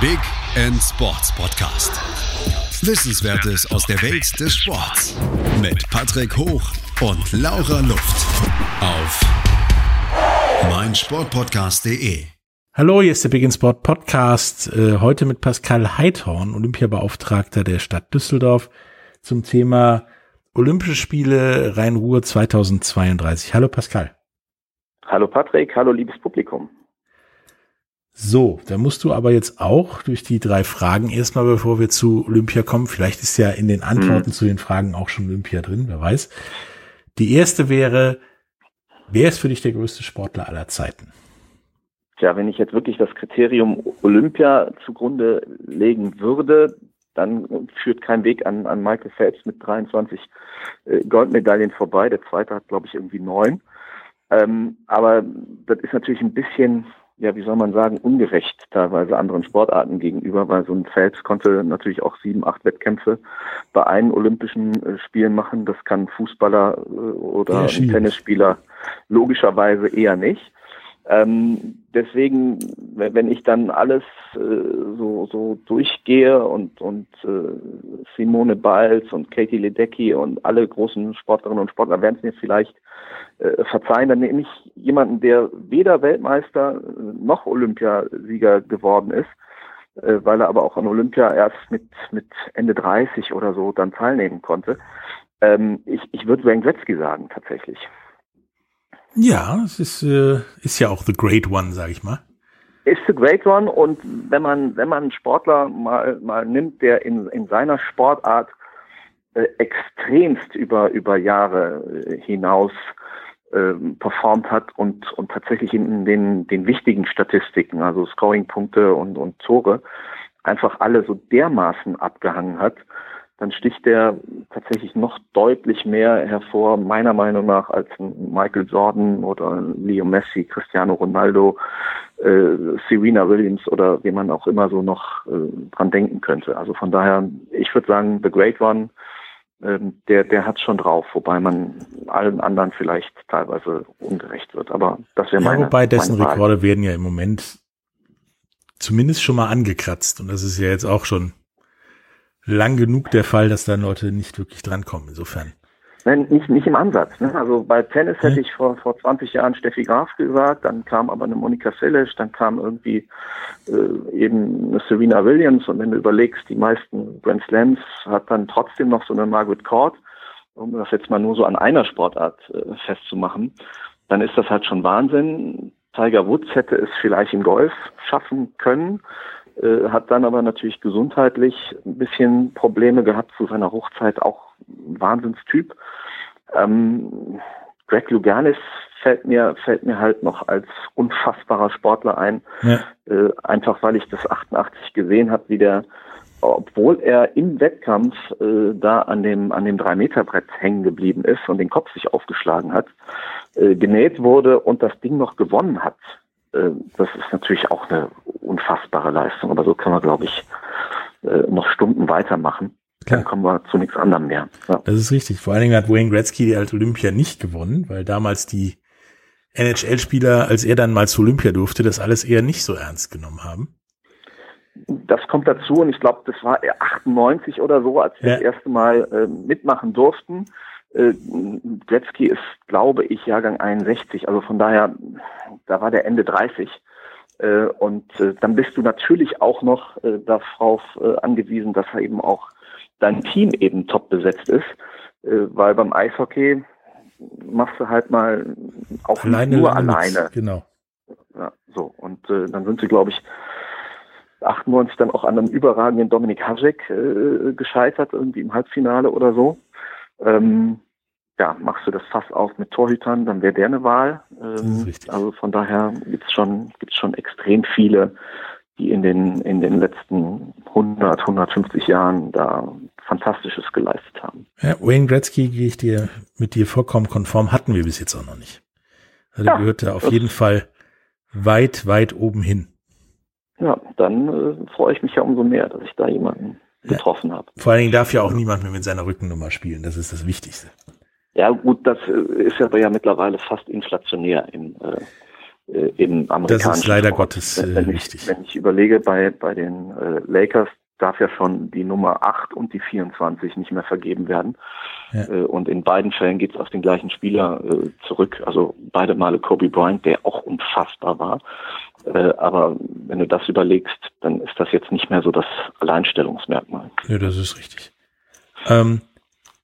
Big End Sports Podcast. Wissenswertes aus der Welt des Sports mit Patrick Hoch und Laura Luft auf meinsportpodcast.de. Hallo, hier ist der Big in Sport Podcast. Äh, heute mit Pascal Heidhorn, Olympiabeauftragter der Stadt Düsseldorf, zum Thema Olympische Spiele Rhein-Ruhr 2032. Hallo Pascal. Hallo Patrick, hallo liebes Publikum. So, da musst du aber jetzt auch durch die drei Fragen erstmal, bevor wir zu Olympia kommen. Vielleicht ist ja in den Antworten mhm. zu den Fragen auch schon Olympia drin, wer weiß. Die erste wäre, wer ist für dich der größte Sportler aller Zeiten? Tja, wenn ich jetzt wirklich das Kriterium Olympia zugrunde legen würde, dann führt kein Weg an, an Michael Phelps mit 23 äh, Goldmedaillen vorbei. Der zweite hat, glaube ich, irgendwie neun. Ähm, aber das ist natürlich ein bisschen ja, wie soll man sagen, ungerecht teilweise anderen Sportarten gegenüber, weil so ein Phelps konnte natürlich auch sieben, acht Wettkämpfe bei einem Olympischen äh, Spielen machen. Das kann Fußballer äh, oder Tennisspieler logischerweise eher nicht. Ähm, deswegen, wenn ich dann alles äh, so, so durchgehe und, und äh, Simone Biles und Katie Ledecky und alle großen Sportlerinnen und Sportler werden es mir vielleicht äh, verzeihen, dann nehme ich jemanden, der weder Weltmeister noch Olympiasieger geworden ist, äh, weil er aber auch an Olympia erst mit, mit Ende 30 oder so dann teilnehmen konnte. Ähm, ich, ich würde Wayne Gretzky sagen, tatsächlich. Ja, es ist, äh, ist ja auch the great one, sag ich mal. Ist the great one und wenn man, wenn man einen Sportler mal, mal nimmt, der in, in seiner Sportart äh, extremst über, über Jahre äh, hinaus äh, performt hat und, und tatsächlich in den, den wichtigen Statistiken, also Scoring-Punkte und, und Tore, einfach alle so dermaßen abgehangen hat, dann sticht der tatsächlich noch deutlich mehr hervor, meiner Meinung nach, als Michael Jordan oder Leo Messi, Cristiano Ronaldo, äh, Serena Williams oder wie man auch immer so noch äh, dran denken könnte. Also von daher, ich würde sagen, The Great One, ähm, der, der hat schon drauf, wobei man allen anderen vielleicht teilweise ungerecht wird. Aber das wäre meine. Ja, wobei dessen Rekorde werden ja im Moment zumindest schon mal angekratzt. Und das ist ja jetzt auch schon lang genug der Fall, dass da Leute nicht wirklich drankommen. Insofern. Nein, nicht, nicht im Ansatz. Ne? Also bei Tennis hätte hm. ich vor, vor 20 Jahren Steffi Graf gesagt, dann kam aber eine Monika Seles, dann kam irgendwie äh, eben eine Serena Williams und wenn du überlegst, die meisten Grand Slams hat dann trotzdem noch so eine Margaret Court, um das jetzt mal nur so an einer Sportart äh, festzumachen, dann ist das halt schon Wahnsinn. Tiger Woods hätte es vielleicht im Golf schaffen können, hat dann aber natürlich gesundheitlich ein bisschen Probleme gehabt zu seiner Hochzeit, auch ein Wahnsinnstyp. Ähm, Greg Luganis fällt mir, fällt mir halt noch als unfassbarer Sportler ein, ja. äh, einfach weil ich das 88 gesehen habe, wie der, obwohl er im Wettkampf äh, da an dem, an dem 3-Meter-Brett hängen geblieben ist und den Kopf sich aufgeschlagen hat, äh, genäht wurde und das Ding noch gewonnen hat. Äh, das ist natürlich auch eine unfassbare Leistung, aber so kann man, glaube ich, äh, noch Stunden weitermachen. Klar. Dann kommen wir zu nichts anderem mehr. Ja. Das ist richtig. Vor allen Dingen hat Wayne Gretzky als Olympia nicht gewonnen, weil damals die NHL-Spieler, als er dann mal zu Olympia durfte, das alles eher nicht so ernst genommen haben. Das kommt dazu und ich glaube, das war 98 oder so, als wir ja. das erste Mal äh, mitmachen durften. Äh, Gretzky ist, glaube ich, Jahrgang 61, also von daher, da war der Ende 30. Äh, und äh, dann bist du natürlich auch noch äh, darauf äh, angewiesen, dass eben auch dein Team eben top besetzt ist, äh, weil beim Eishockey machst du halt mal auch alleine nur alleine. Mit, genau. Ja, so. Und äh, dann sind sie, glaube ich, 98 dann auch an einem überragenden Dominik Hasek äh, gescheitert, irgendwie im Halbfinale oder so. Ähm, ja, machst du das Fass auf mit Torhütern, dann wäre der eine Wahl. Ähm, also von daher gibt's schon, gibt's schon extrem viele, die in den, in den letzten 100, 150 Jahren da Fantastisches geleistet haben. Ja, Wayne Gretzky gehe ich dir mit dir vollkommen konform, hatten wir bis jetzt auch noch nicht. Also ja, gehört da auf jeden Fall weit, weit oben hin. Ja, dann äh, freue ich mich ja umso mehr, dass ich da jemanden ja. getroffen habe. Vor allen Dingen darf ja auch niemand mehr mit seiner Rückennummer spielen. Das ist das Wichtigste. Ja, gut, das äh, ist aber ja mittlerweile fast inflationär im, äh, im amerikanischen Das ist leider Sport. Gottes äh, wenn, wichtig. ich, wenn ich überlege, bei, bei den äh, Lakers darf ja schon die Nummer 8 und die 24 nicht mehr vergeben werden. Ja. Äh, und in beiden Fällen geht es auf den gleichen Spieler äh, zurück. Also beide Male Kobe Bryant, der auch unfassbar war. Äh, aber wenn du das überlegst, dann ist das jetzt nicht mehr so das Alleinstellungsmerkmal. Ja, das ist richtig. Ähm,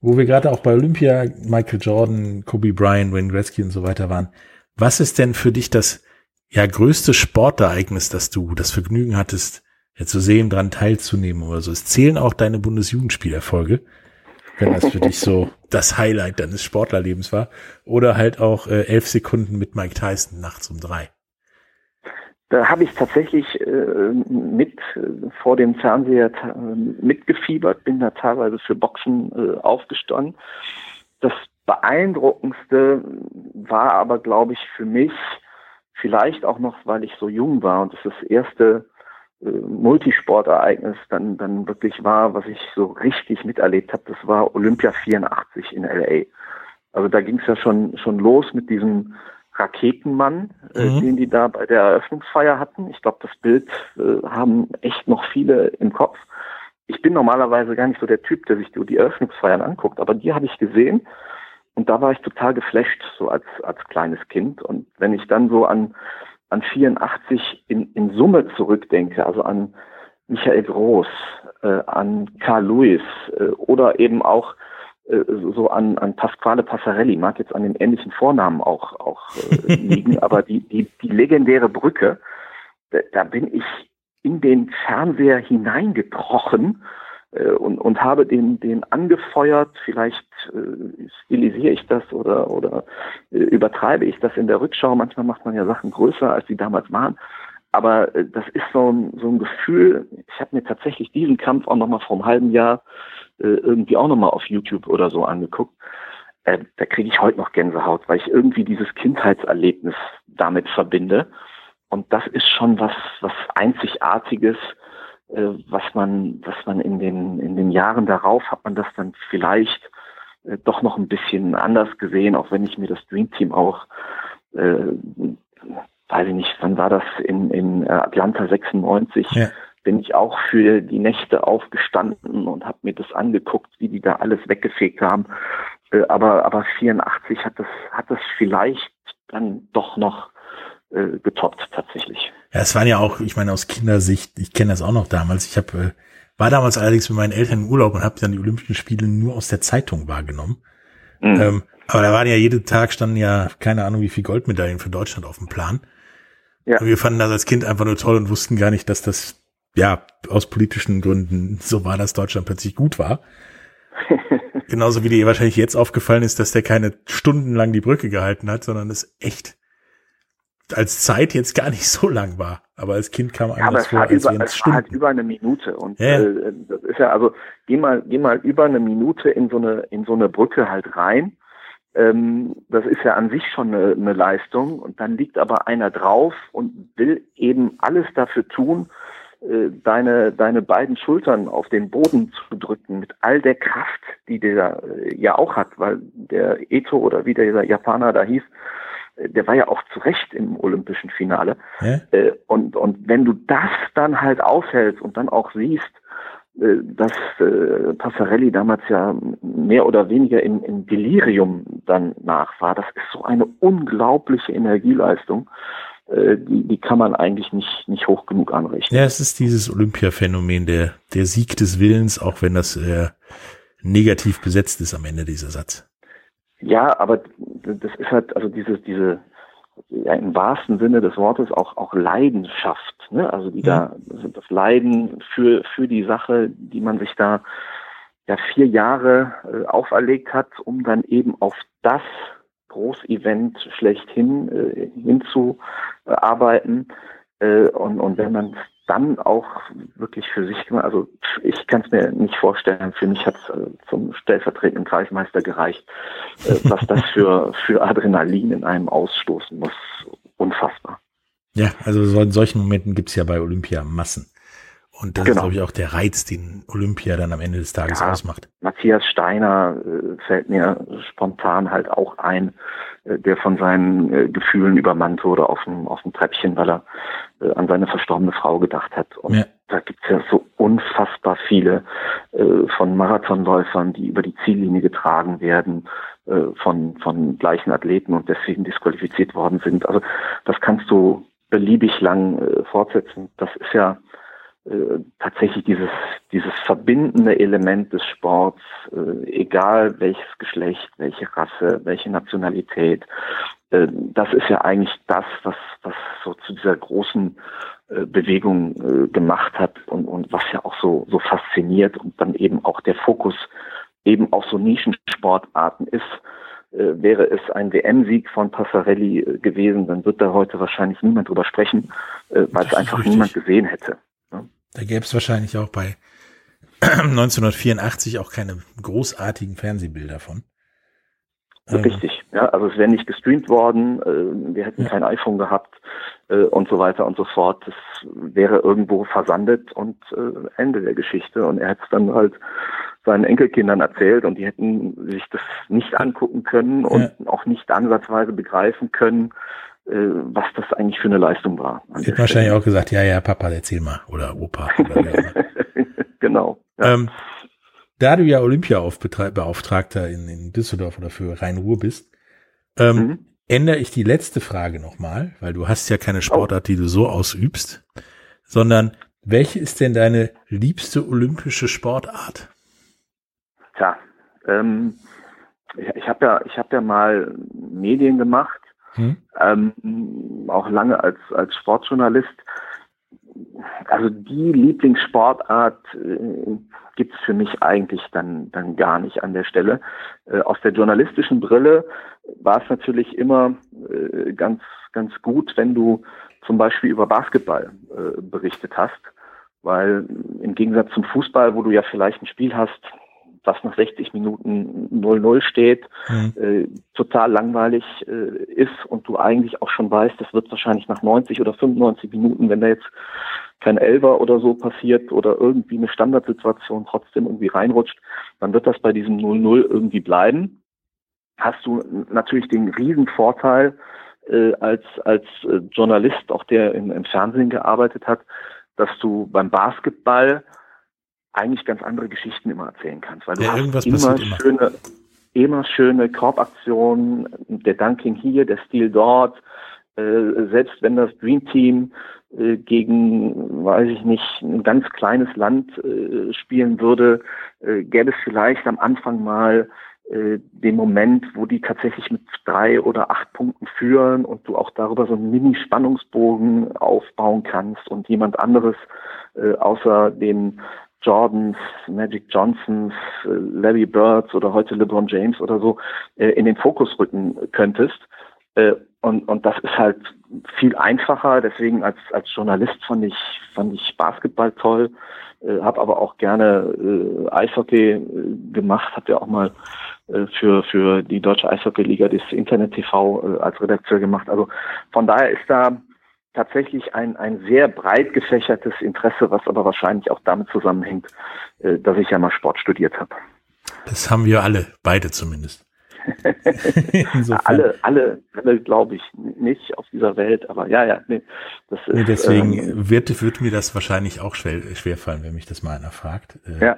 wo wir gerade auch bei Olympia, Michael Jordan, Kobe Bryant, Wayne Gretzky und so weiter waren. Was ist denn für dich das ja größte Sportereignis, dass du das Vergnügen hattest, ja, zu sehen, dran teilzunehmen oder so? Es zählen auch deine Bundesjugendspielerfolge, wenn das für dich so das Highlight deines Sportlerlebens war. Oder halt auch äh, elf Sekunden mit Mike Tyson nachts um drei. Da habe ich tatsächlich äh, mit äh, vor dem Fernseher mitgefiebert, bin da teilweise für Boxen äh, aufgestanden. Das beeindruckendste war aber, glaube ich, für mich vielleicht auch noch, weil ich so jung war und es das erste äh, Multisportereignis dann dann wirklich war, was ich so richtig miterlebt habe. Das war Olympia 84 in LA. Also da ging es ja schon schon los mit diesem Raketenmann, äh, Mhm. den die da bei der Eröffnungsfeier hatten. Ich glaube, das Bild äh, haben echt noch viele im Kopf. Ich bin normalerweise gar nicht so der Typ, der sich die Eröffnungsfeiern anguckt, aber die habe ich gesehen und da war ich total geflasht, so als, als kleines Kind. Und wenn ich dann so an, an 84 in, in Summe zurückdenke, also an Michael Groß, äh, an Carl Lewis äh, oder eben auch so an, an Pasquale Passarelli, mag jetzt an den ähnlichen Vornamen auch, auch äh, liegen, aber die, die, die legendäre Brücke, da, da bin ich in den Fernseher hineingekrochen äh, und, und habe den, den angefeuert. Vielleicht äh, stilisiere ich das oder, oder äh, übertreibe ich das in der Rückschau. Manchmal macht man ja Sachen größer, als sie damals waren. Aber äh, das ist so ein, so ein Gefühl. Ich habe mir tatsächlich diesen Kampf auch nochmal vor einem halben Jahr äh, irgendwie auch nochmal auf YouTube oder so angeguckt. Äh, da kriege ich heute noch Gänsehaut, weil ich irgendwie dieses Kindheitserlebnis damit verbinde. Und das ist schon was, was Einzigartiges, äh, was man, was man in den, in den Jahren darauf hat man das dann vielleicht äh, doch noch ein bisschen anders gesehen, auch wenn ich mir das Dream Team auch, äh, weiß ich nicht, wann war das in, in äh, Atlanta 96, Ja. Bin ich auch für die Nächte aufgestanden und habe mir das angeguckt, wie die da alles weggefegt haben. Äh, aber, aber 84 hat das, hat das vielleicht dann doch noch äh, getoppt tatsächlich. Ja, es waren ja auch, ich meine, aus Kindersicht, ich kenne das auch noch damals. Ich habe, äh, war damals allerdings mit meinen Eltern im Urlaub und habe dann die Olympischen Spiele nur aus der Zeitung wahrgenommen. Mhm. Ähm, aber da waren ja jeden Tag standen ja, keine Ahnung, wie viel Goldmedaillen für Deutschland auf dem Plan. Ja. Und wir fanden das als Kind einfach nur toll und wussten gar nicht, dass das, ja, aus politischen Gründen so war, dass Deutschland plötzlich gut war. Genauso wie dir wahrscheinlich jetzt aufgefallen ist, dass der keine stundenlang die Brücke gehalten hat, sondern es echt als Zeit jetzt gar nicht so lang war. Aber als Kind kam einem Ja, das vor, als über, wären es halt Stunden. über eine Minute und Ja. äh, das ist ja also geh mal geh mal über eine Minute in so eine in so eine Brücke halt rein. Ähm, das ist ja an sich schon eine, eine Leistung und dann liegt aber einer drauf und will eben alles dafür tun, äh, deine deine beiden Schultern auf den Boden zu drücken mit all der Kraft, die der äh, ja auch hat, weil der Eto oder wie der Japaner da hieß, äh, der war ja auch zu Recht im olympischen Finale. Ja? Äh, und, und wenn du das dann halt aushältst und dann auch siehst, dass Passarelli damals ja mehr oder weniger im, im Delirium dann nach war, das ist so eine unglaubliche Energieleistung, äh, die, die kann man eigentlich nicht, nicht hoch genug anrechnen. Ja, es ist dieses Olympia-Phänomen, der, der Sieg des Willens, auch wenn das äh, negativ besetzt ist am Ende dieser Satz. Ja, aber das ist halt, also diese, diese, ja, im wahrsten Sinne des Wortes auch, auch Leidenschaft, ne? Also die da, also das Leiden für, für die Sache, die man sich da ja vier Jahre äh, auferlegt hat, um dann eben auf das Großevent schlechthin äh, hinzuarbeiten. Äh, und, und wenn man dann auch wirklich für sich gemacht, also ich kann es mir nicht vorstellen, für mich hat es äh, zum stellvertretenden Kreismeister gereicht, äh, was das für, für Adrenalin in einem ausstoßen muss. Unfassbar. Ja, also so in solchen Momenten gibt's ja bei Olympia Massen. Und das genau. ist, glaube ich, auch der Reiz, den Olympia dann am Ende des Tages ja, ausmacht. Matthias Steiner äh, fällt mir spontan halt auch ein, äh, der von seinen äh, Gefühlen übermannt wurde auf dem, auf dem Treppchen, weil er an seine verstorbene Frau gedacht hat. Und ja. da gibt's ja so unfassbar viele von Marathonläufern, die über die Ziellinie getragen werden, von, von gleichen Athleten und deswegen disqualifiziert worden sind. Also das kannst du beliebig lang fortsetzen. Das ist ja äh, tatsächlich dieses, dieses verbindende Element des Sports, äh, egal welches Geschlecht, welche Rasse, welche Nationalität, äh, das ist ja eigentlich das, was, was so zu dieser großen äh, Bewegung äh, gemacht hat und, und was ja auch so, so fasziniert und dann eben auch der Fokus eben auf so Nischensportarten ist. Wäre es ein WM-Sieg von Passarelli gewesen, dann wird da heute wahrscheinlich niemand drüber sprechen, weil es einfach richtig. niemand gesehen hätte. Da gäbe es wahrscheinlich auch bei 1984 auch keine großartigen Fernsehbilder von. Ähm, Richtig, ja, also es wäre nicht gestreamt worden, äh, wir hätten ja. kein iPhone gehabt äh, und so weiter und so fort. Das wäre irgendwo versandet und äh, Ende der Geschichte. Und er hätte es dann halt seinen Enkelkindern erzählt und die hätten sich das nicht angucken können und ja. auch nicht ansatzweise begreifen können, was das eigentlich für eine Leistung war. Sie hat wahrscheinlich auch gesagt, ja, ja, Papa, erzähl mal. Oder Opa. Oder genau. Ja. Ähm, da du ja Olympiabeauftragter in, in Düsseldorf oder für Rhein-Ruhr bist, ähm, mhm. ändere ich die letzte Frage nochmal, weil du hast ja keine Sportart, die du so ausübst, sondern welche ist denn deine liebste olympische Sportart? Tja, ähm, ich, ich habe ja, ich habe ja mal Medien gemacht hm. ähm, auch lange als, als Sportjournalist. Also die Lieblingssportart äh, gibt es für mich eigentlich dann, dann gar nicht an der Stelle. Äh, aus der journalistischen Brille war es natürlich immer äh, ganz, ganz gut, wenn du zum Beispiel über Basketball äh, berichtet hast, weil im Gegensatz zum Fußball, wo du ja vielleicht ein Spiel hast, was nach 60 Minuten 0-0 steht, mhm. äh, total langweilig äh, ist und du eigentlich auch schon weißt, das wird wahrscheinlich nach 90 oder 95 Minuten, wenn da jetzt kein Elver oder so passiert oder irgendwie eine Standardsituation trotzdem irgendwie reinrutscht, dann wird das bei diesem 0-0 irgendwie bleiben. Hast du natürlich den riesen Vorteil äh, als, als äh, Journalist, auch der im, im Fernsehen gearbeitet hat, dass du beim Basketball eigentlich ganz andere Geschichten immer erzählen kannst, weil du ja, hast immer schöne, immer schöne Korbaktionen, der Dunking hier, der Stil dort, äh, selbst wenn das Dream Team äh, gegen, weiß ich nicht, ein ganz kleines Land äh, spielen würde, äh, gäbe es vielleicht am Anfang mal äh, den Moment, wo die tatsächlich mit drei oder acht Punkten führen und du auch darüber so einen Mini-Spannungsbogen aufbauen kannst und jemand anderes äh, außer den Jordans, Magic Johnsons, äh, Larry Birds oder heute LeBron James oder so äh, in den Fokus rücken könntest. Äh, und, und das ist halt viel einfacher. Deswegen als, als Journalist fand ich, fand ich Basketball toll, äh, habe aber auch gerne äh, Eishockey äh, gemacht, habe ja auch mal äh, für, für die Deutsche Eishockey-Liga das Internet TV äh, als Redakteur gemacht. Also von daher ist da tatsächlich ein, ein sehr breit gefächertes Interesse, was aber wahrscheinlich auch damit zusammenhängt, äh, dass ich ja mal Sport studiert habe. Das haben wir alle, beide zumindest. alle, alle, alle glaube ich nicht auf dieser Welt, aber ja, ja, nee, das ist, nee, deswegen ähm, wird, wird mir das wahrscheinlich auch schwer, schwerfallen, wenn mich das mal einer fragt. Äh, ja.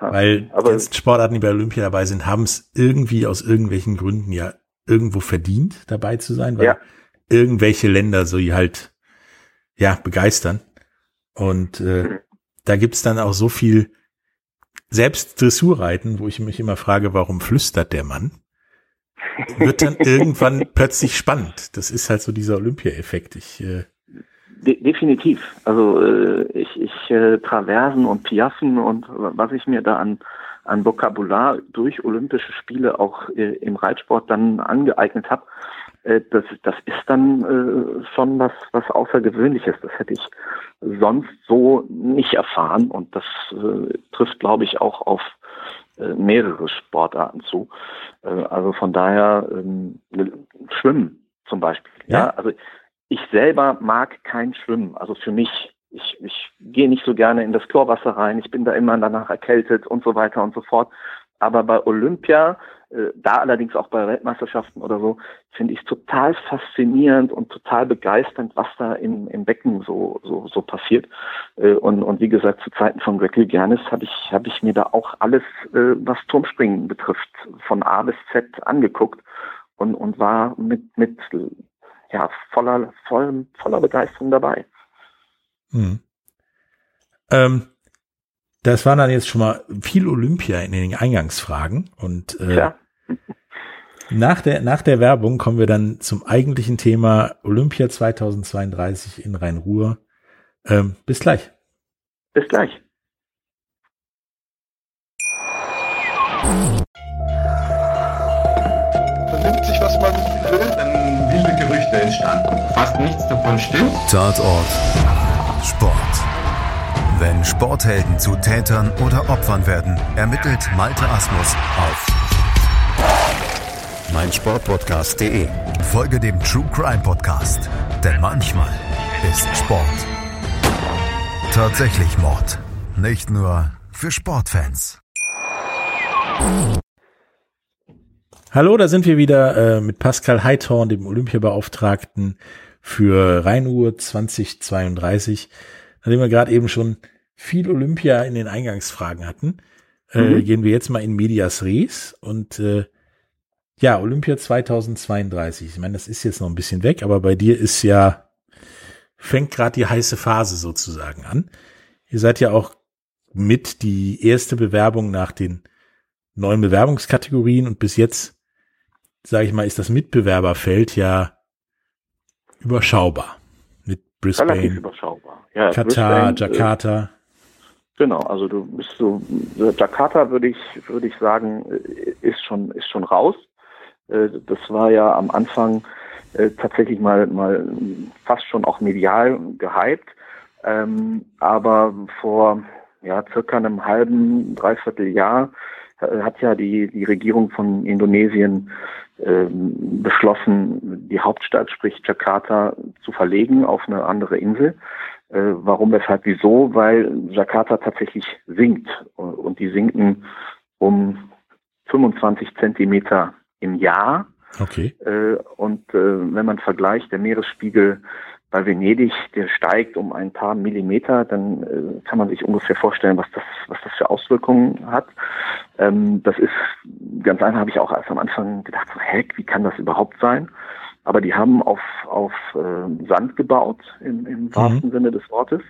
Weil aber, die Sportarten, die bei Olympia dabei sind, haben es irgendwie aus irgendwelchen Gründen ja irgendwo verdient, dabei zu sein, weil ja irgendwelche Länder so halt ja begeistern. Und äh, mhm. da gibt's dann auch so viel selbst Dressurreiten, wo ich mich immer frage, warum flüstert der Mann? Wird dann irgendwann plötzlich spannend. Das ist halt so dieser Olympia-Effekt. Ich äh, De definitiv. Also äh, ich, ich äh, Traversen und Piaffen und was ich mir da an an Vokabular durch Olympische Spiele auch äh, im Reitsport dann angeeignet habe, das, das ist dann äh, schon was, was Außergewöhnliches. Das hätte ich sonst so nicht erfahren und das äh, trifft, glaube ich, auch auf äh, mehrere Sportarten zu. Äh, also von daher ähm, Schwimmen zum Beispiel. Ja. ja, also ich selber mag kein Schwimmen. Also für mich, ich, ich gehe nicht so gerne in das Chlorwasser rein, ich bin da immer danach erkältet und so weiter und so fort. Aber bei Olympia, äh, da allerdings auch bei Weltmeisterschaften oder so, finde ich total faszinierend und total begeisternd, was da im, im Becken so, so, so passiert. Äh, und, und wie gesagt, zu Zeiten von Greg Louganis habe ich, hab ich mir da auch alles, äh, was Turmspringen betrifft, von A bis Z angeguckt und, und war mit, mit ja, voller, voll, voller Begeisterung dabei. Hm. Ähm, das waren dann jetzt schon mal viel Olympia in den Eingangsfragen und äh, ja. nach der nach der Werbung kommen wir dann zum eigentlichen Thema Olympia 2032 in Rhein-Ruhr. Ähm, bis gleich. Bis gleich. Vernimmt sich, was man will, dann wilde Gerüchte entstanden. Fast nichts davon stimmt. Tatort Sport. Wenn Sporthelden zu Tätern oder Opfern werden, ermittelt Malte Asmus auf meinsportpodcast.de. Folge dem True Crime Podcast, denn manchmal ist Sport tatsächlich Mord. Nicht nur für Sportfans. Hallo, da sind wir wieder äh, mit Pascal Heithorn, dem Olympiabeauftragten für Rheinuhr 2032 nachdem wir gerade eben schon viel Olympia in den Eingangsfragen hatten, äh, mhm. äh, gehen wir jetzt mal in Medias Res und äh, ja, Olympia 2032. Ich meine, das ist jetzt noch ein bisschen weg, aber bei dir ist ja, fängt gerade die heiße Phase sozusagen an. Ihr seid ja auch mit die erste Bewerbung nach den neuen Bewerbungskategorien und bis jetzt, sage ich mal, ist das Mitbewerberfeld ja überschaubar. Mit Brisbane. Ja, Katar, Brisbane, äh, Jakarta. Genau, also du bist so, Jakarta würde ich, würde ich sagen, äh, ist schon, ist schon raus. Äh, das war ja am Anfang tatsächlich mal, mal fast schon auch medial gehypt. Ähm, aber vor, ja, circa einem halben, dreiviertel Jahr hat ja die, die Regierung von Indonesien ähm, beschlossen, die Hauptstadt, sprich Jakarta, zu verlegen auf eine andere Insel. Äh, warum, weshalb, wieso? Weil Jakarta tatsächlich sinkt und die sinken um 25 Zentimeter im Jahr. Okay. Äh, und äh, wenn man vergleicht, der Meeresspiegel bei Venedig, der steigt um ein paar Millimeter, dann kann man sich ungefähr vorstellen, was das, was das für Auswirkungen hat. Ähm, das ist ganz einfach, habe ich auch erst am Anfang gedacht, so, hä, wie kann das überhaupt sein? Aber die haben auf, auf äh, Sand gebaut, im, im mhm. wahrsten Sinne des Wortes,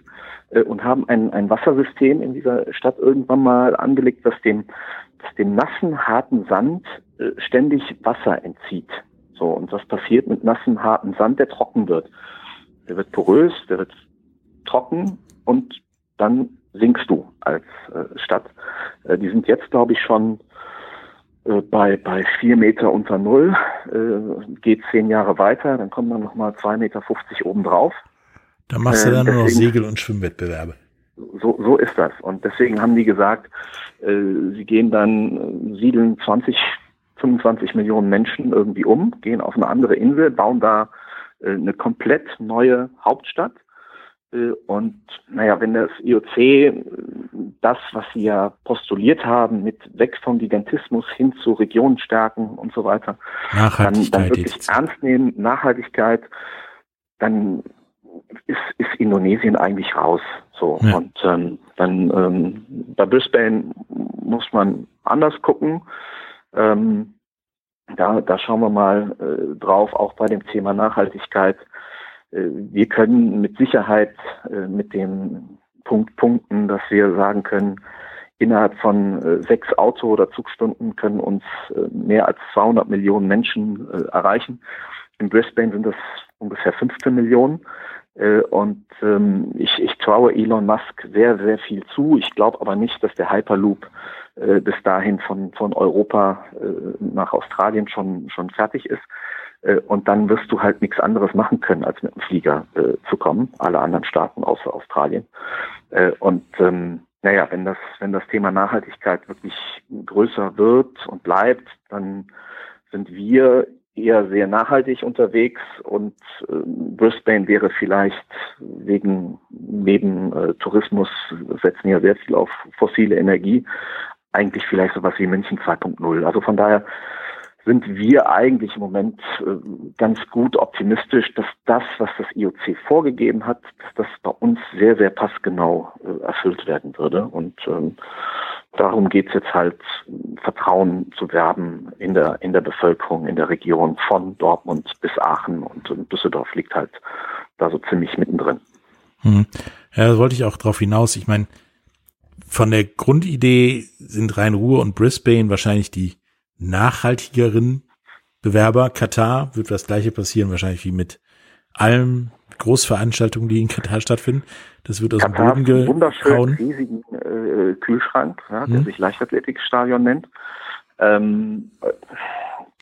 äh, und haben ein, ein Wassersystem in dieser Stadt irgendwann mal angelegt, das dem, das dem nassen, harten Sand äh, ständig Wasser entzieht. So, und was passiert mit nassen, harten Sand, der trocken wird. Der wird porös, der wird trocken und dann sinkst du als äh, Stadt. Äh, die sind jetzt, glaube ich, schon äh, bei, bei vier Meter unter Null, äh, geht zehn Jahre weiter, dann kommen dann nochmal zwei Meter fünfzig obendrauf. Da machst du dann äh, nur noch Segel- und Schwimmwettbewerbe. So, so ist das. Und deswegen haben die gesagt, äh, sie gehen dann, äh, siedeln 20, 25 Millionen Menschen irgendwie um, gehen auf eine andere Insel, bauen da eine komplett neue Hauptstadt und naja, wenn das IOC äh, das, was sie ja postuliert haben, mit weg vom Gigantismus hin zu Regionenstärken und so weiter, dann, dann wirklich jetzt. ernst nehmen, Nachhaltigkeit, dann ist, ist Indonesien eigentlich raus. So ja. und ähm, dann ähm, bei Brisbane muss man anders gucken. Ähm, da, da schauen wir mal äh, drauf, auch bei dem Thema Nachhaltigkeit äh, wir können mit Sicherheit äh, mit dem Punkt punkten, dass wir sagen können, innerhalb von äh, sechs Auto- oder Zugstunden können uns mehr als 200 Millionen Menschen erreichen. In Brisbane sind das ungefähr 15 Millionen. Und ähm, ich, ich traue Elon Musk sehr, sehr viel zu. Ich glaube aber nicht, dass der Hyperloop bis dahin von, von Europa nach Australien schon, schon fertig ist. Äh, und dann wirst du halt nichts anderes machen können, als mit dem Flieger äh, zu kommen, alle anderen Staaten außer Australien. Äh, und ähm, naja, wenn das, wenn das Thema Nachhaltigkeit wirklich größer wird und bleibt, dann sind wir eher sehr nachhaltig unterwegs und äh, Brisbane wäre vielleicht wegen neben äh, Tourismus setzen ja sehr viel auf fossile Energie, eigentlich vielleicht sowas wie München 2.0. Also von daher sind wir eigentlich im Moment äh, ganz gut optimistisch, dass das, was das IOC vorgegeben hat, dass das bei uns sehr, sehr passgenau äh, erfüllt werden würde. Und ähm, darum geht es jetzt halt, Vertrauen zu werben in der, in der Bevölkerung, in der Region von Dortmund bis Aachen und, Düsseldorf liegt halt da so ziemlich mittendrin. Hm. Ja, da wollte ich auch drauf hinaus. Ich meine, von der Grundidee sind Rhein-Ruhr und Brisbane wahrscheinlich die nachhaltigeren Bewerber. Katar wird das gleiche passieren, wahrscheinlich wie mit allen Großveranstaltungen, die in Katar stattfinden. Das wird aus Katar dem Boden gehauen. riesigen äh, Kühlschrank, ja, der hm. sich Leichtathletikstadion nennt, ähm,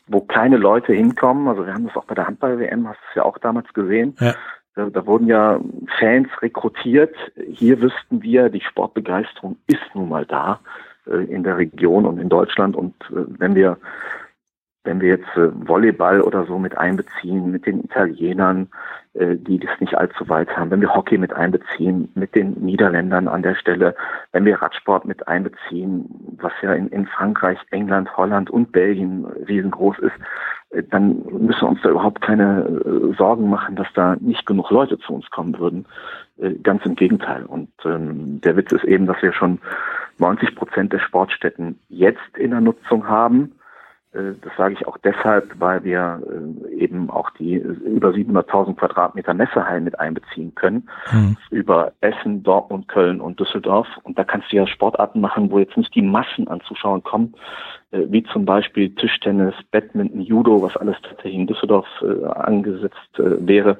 wo kleine Leute hinkommen. Also wir haben das auch bei der Handball-WM, hast du es ja auch damals gesehen. Ja. Da, da wurden ja Fans rekrutiert. Hier wüssten wir, die Sportbegeisterung ist nun mal da. Äh, in der Region und in Deutschland. Und äh, wenn wir wenn wir jetzt äh, Volleyball oder so mit einbeziehen, mit den Italienern, die das nicht allzu weit haben, wenn wir Hockey mit einbeziehen, mit den Niederländern an der Stelle, wenn wir Radsport mit einbeziehen, was ja in, in Frankreich, England, Holland und Belgien riesengroß ist, dann müssen wir uns da überhaupt keine Sorgen machen, dass da nicht genug Leute zu uns kommen würden. Ganz im Gegenteil. Und ähm, der Witz ist eben, dass wir schon 90 Prozent der Sportstätten jetzt in der Nutzung haben. Äh, das sage ich auch deshalb, weil wir äh, eben auch die über 700.000 Quadratmeter Messehallen mit einbeziehen können. Mhm. Über Essen, Dortmund, Köln und Düsseldorf. Und da kannst du ja Sportarten machen, wo jetzt nicht die Massen an Zuschauern kommen, äh, wie zum Beispiel Tischtennis, Badminton, Judo, was alles tatsächlich in Düsseldorf angesetzt wäre.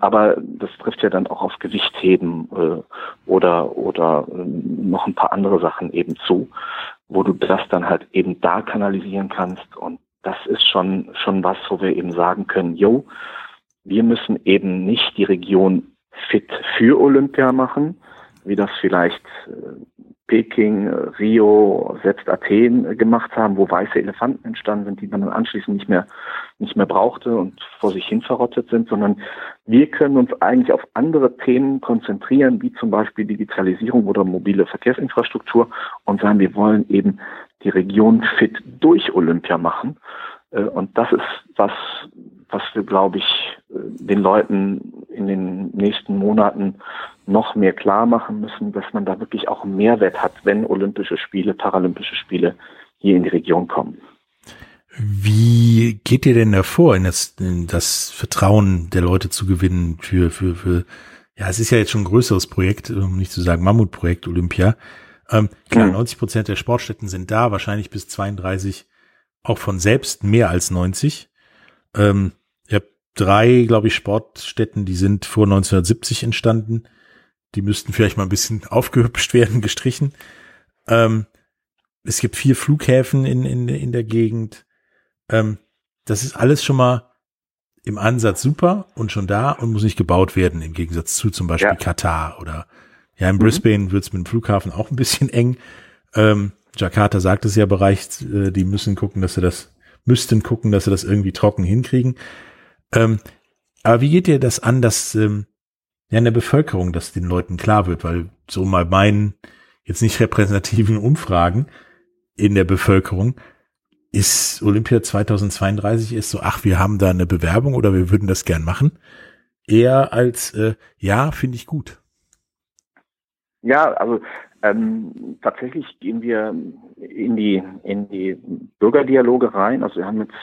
Aber das trifft ja dann auch auf Gewichtheben oder oder äh, noch ein paar andere Sachen eben zu, wo du das dann halt eben da kanalisieren kannst. Und das ist schon schon was, wo wir eben sagen können, yo, wir müssen eben nicht die Region fit für Olympia machen, wie das vielleicht Peking, Rio, selbst Athen gemacht haben, wo weiße Elefanten entstanden sind, die man dann anschließend nicht mehr, nicht mehr brauchte und vor sich hin verrottet sind, sondern wir können uns eigentlich auf andere Themen konzentrieren, wie zum Beispiel Digitalisierung oder mobile Verkehrsinfrastruktur und sagen, wir wollen eben die Region fit durch Olympia machen. Äh, und das ist was, was wir, glaube ich, äh, den Leuten in den nächsten Monaten noch mehr klar machen müssen, dass man da wirklich auch einen Mehrwert hat, wenn Olympische Spiele, Paralympische Spiele hier in die Region kommen. Wie geht ihr denn davor, in das, in das Vertrauen der Leute zu gewinnen für, für, für, ja, es ist ja jetzt schon ein größeres Projekt, um nicht zu sagen Mammutprojekt Olympia. Ähm, klar, mhm. 90 Prozent der Sportstätten sind da, wahrscheinlich bis 32 auch von selbst mehr als 90. Ähm, ich habe drei, glaube ich, Sportstätten, die sind vor 1970 entstanden. Die müssten vielleicht mal ein bisschen aufgehübscht werden, gestrichen. Ähm, es gibt vier Flughäfen in, in, in der Gegend. Ähm, das ist alles schon mal im Ansatz super und schon da und muss nicht gebaut werden, im Gegensatz zu zum Beispiel ja. Katar oder ja, in mhm. Brisbane wird es mit dem Flughafen auch ein bisschen eng. Ähm, Jakarta sagt es ja bereits, äh, die müssen gucken, dass sie das, müssten gucken, dass sie das irgendwie trocken hinkriegen. Ähm, aber wie geht ihr das an, dass ähm, ja in der Bevölkerung, dass den Leuten klar wird, weil so mal meinen jetzt nicht repräsentativen Umfragen in der Bevölkerung ist Olympia 2032 ist so, ach, wir haben da eine Bewerbung oder wir würden das gern machen, eher als äh, ja, finde ich gut. Ja, also ähm, tatsächlich gehen wir in die in die Bürgerdialoge rein. Also wir haben jetzt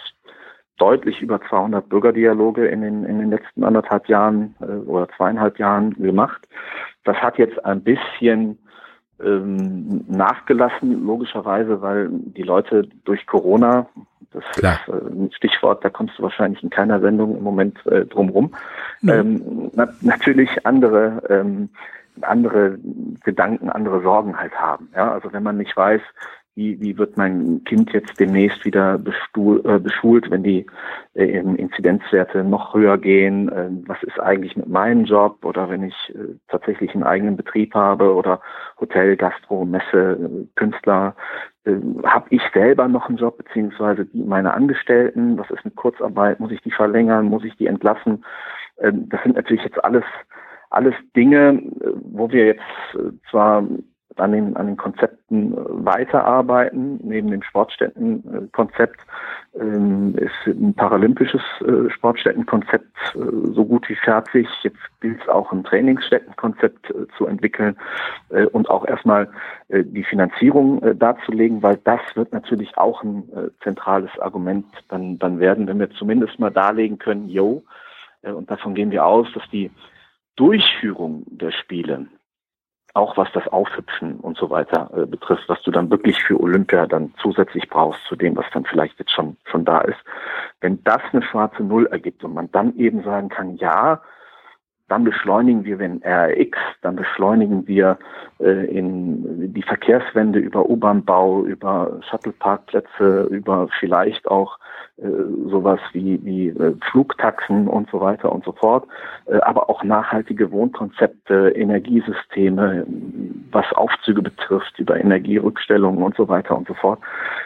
deutlich über 200 Bürgerdialoge in den, in den letzten anderthalb Jahren äh, oder zweieinhalb Jahren gemacht. Das hat jetzt ein bisschen ähm, nachgelassen, logischerweise, weil die Leute durch Corona, das Klar. ist äh, ein Stichwort, da kommst du wahrscheinlich in keiner Sendung im Moment äh, drumrum, mhm. ähm, na natürlich andere ähm, andere Gedanken, andere Sorgen halt haben. Ja, also wenn man nicht weiß, wie, wie wird mein Kind jetzt demnächst wieder bestuhl, äh, beschult, wenn die äh, Inzidenzwerte noch höher gehen? Äh, was ist eigentlich mit meinem Job oder wenn ich äh, tatsächlich einen eigenen Betrieb habe oder Hotel, Gastro, Messe, äh, Künstler? Äh, habe ich selber noch einen Job beziehungsweise meine Angestellten? Was ist mit Kurzarbeit? Muss ich die verlängern? Muss ich die entlassen? Äh, das sind natürlich jetzt alles alles Dinge, äh, wo wir jetzt äh, zwar an den, an den Konzepten äh, weiterarbeiten. Neben dem Sportstättenkonzept ähm, ist ein paralympisches äh, Sportstättenkonzept äh, so gut wie fertig. Jetzt gilt es auch ein Trainingsstättenkonzept äh, zu entwickeln äh, und auch erstmal äh, die Finanzierung äh, darzulegen, weil das wird natürlich auch ein äh, zentrales Argument dann, dann werden, wenn wir zumindest mal darlegen können, yo, äh, und davon gehen wir aus, dass die Durchführung der Spiele auch was das Aufhüpfen und so weiter äh, betrifft, was du dann wirklich für Olympia dann zusätzlich brauchst zu dem, was dann vielleicht jetzt schon schon da ist. Wenn das eine schwarze Null ergibt und man dann eben sagen kann, ja, dann beschleunigen wir wenn RX, dann beschleunigen wir äh, in die Verkehrswende über U-Bahn-Bau, über Shuttle-Parkplätze, über vielleicht auch äh, sowas wie, wie äh, Flugtaxen und so weiter und so fort, äh, aber auch nachhaltige Wohnkonzepte, Energiesysteme, was Aufzüge betrifft, über Energierückstellungen und so weiter und so fort.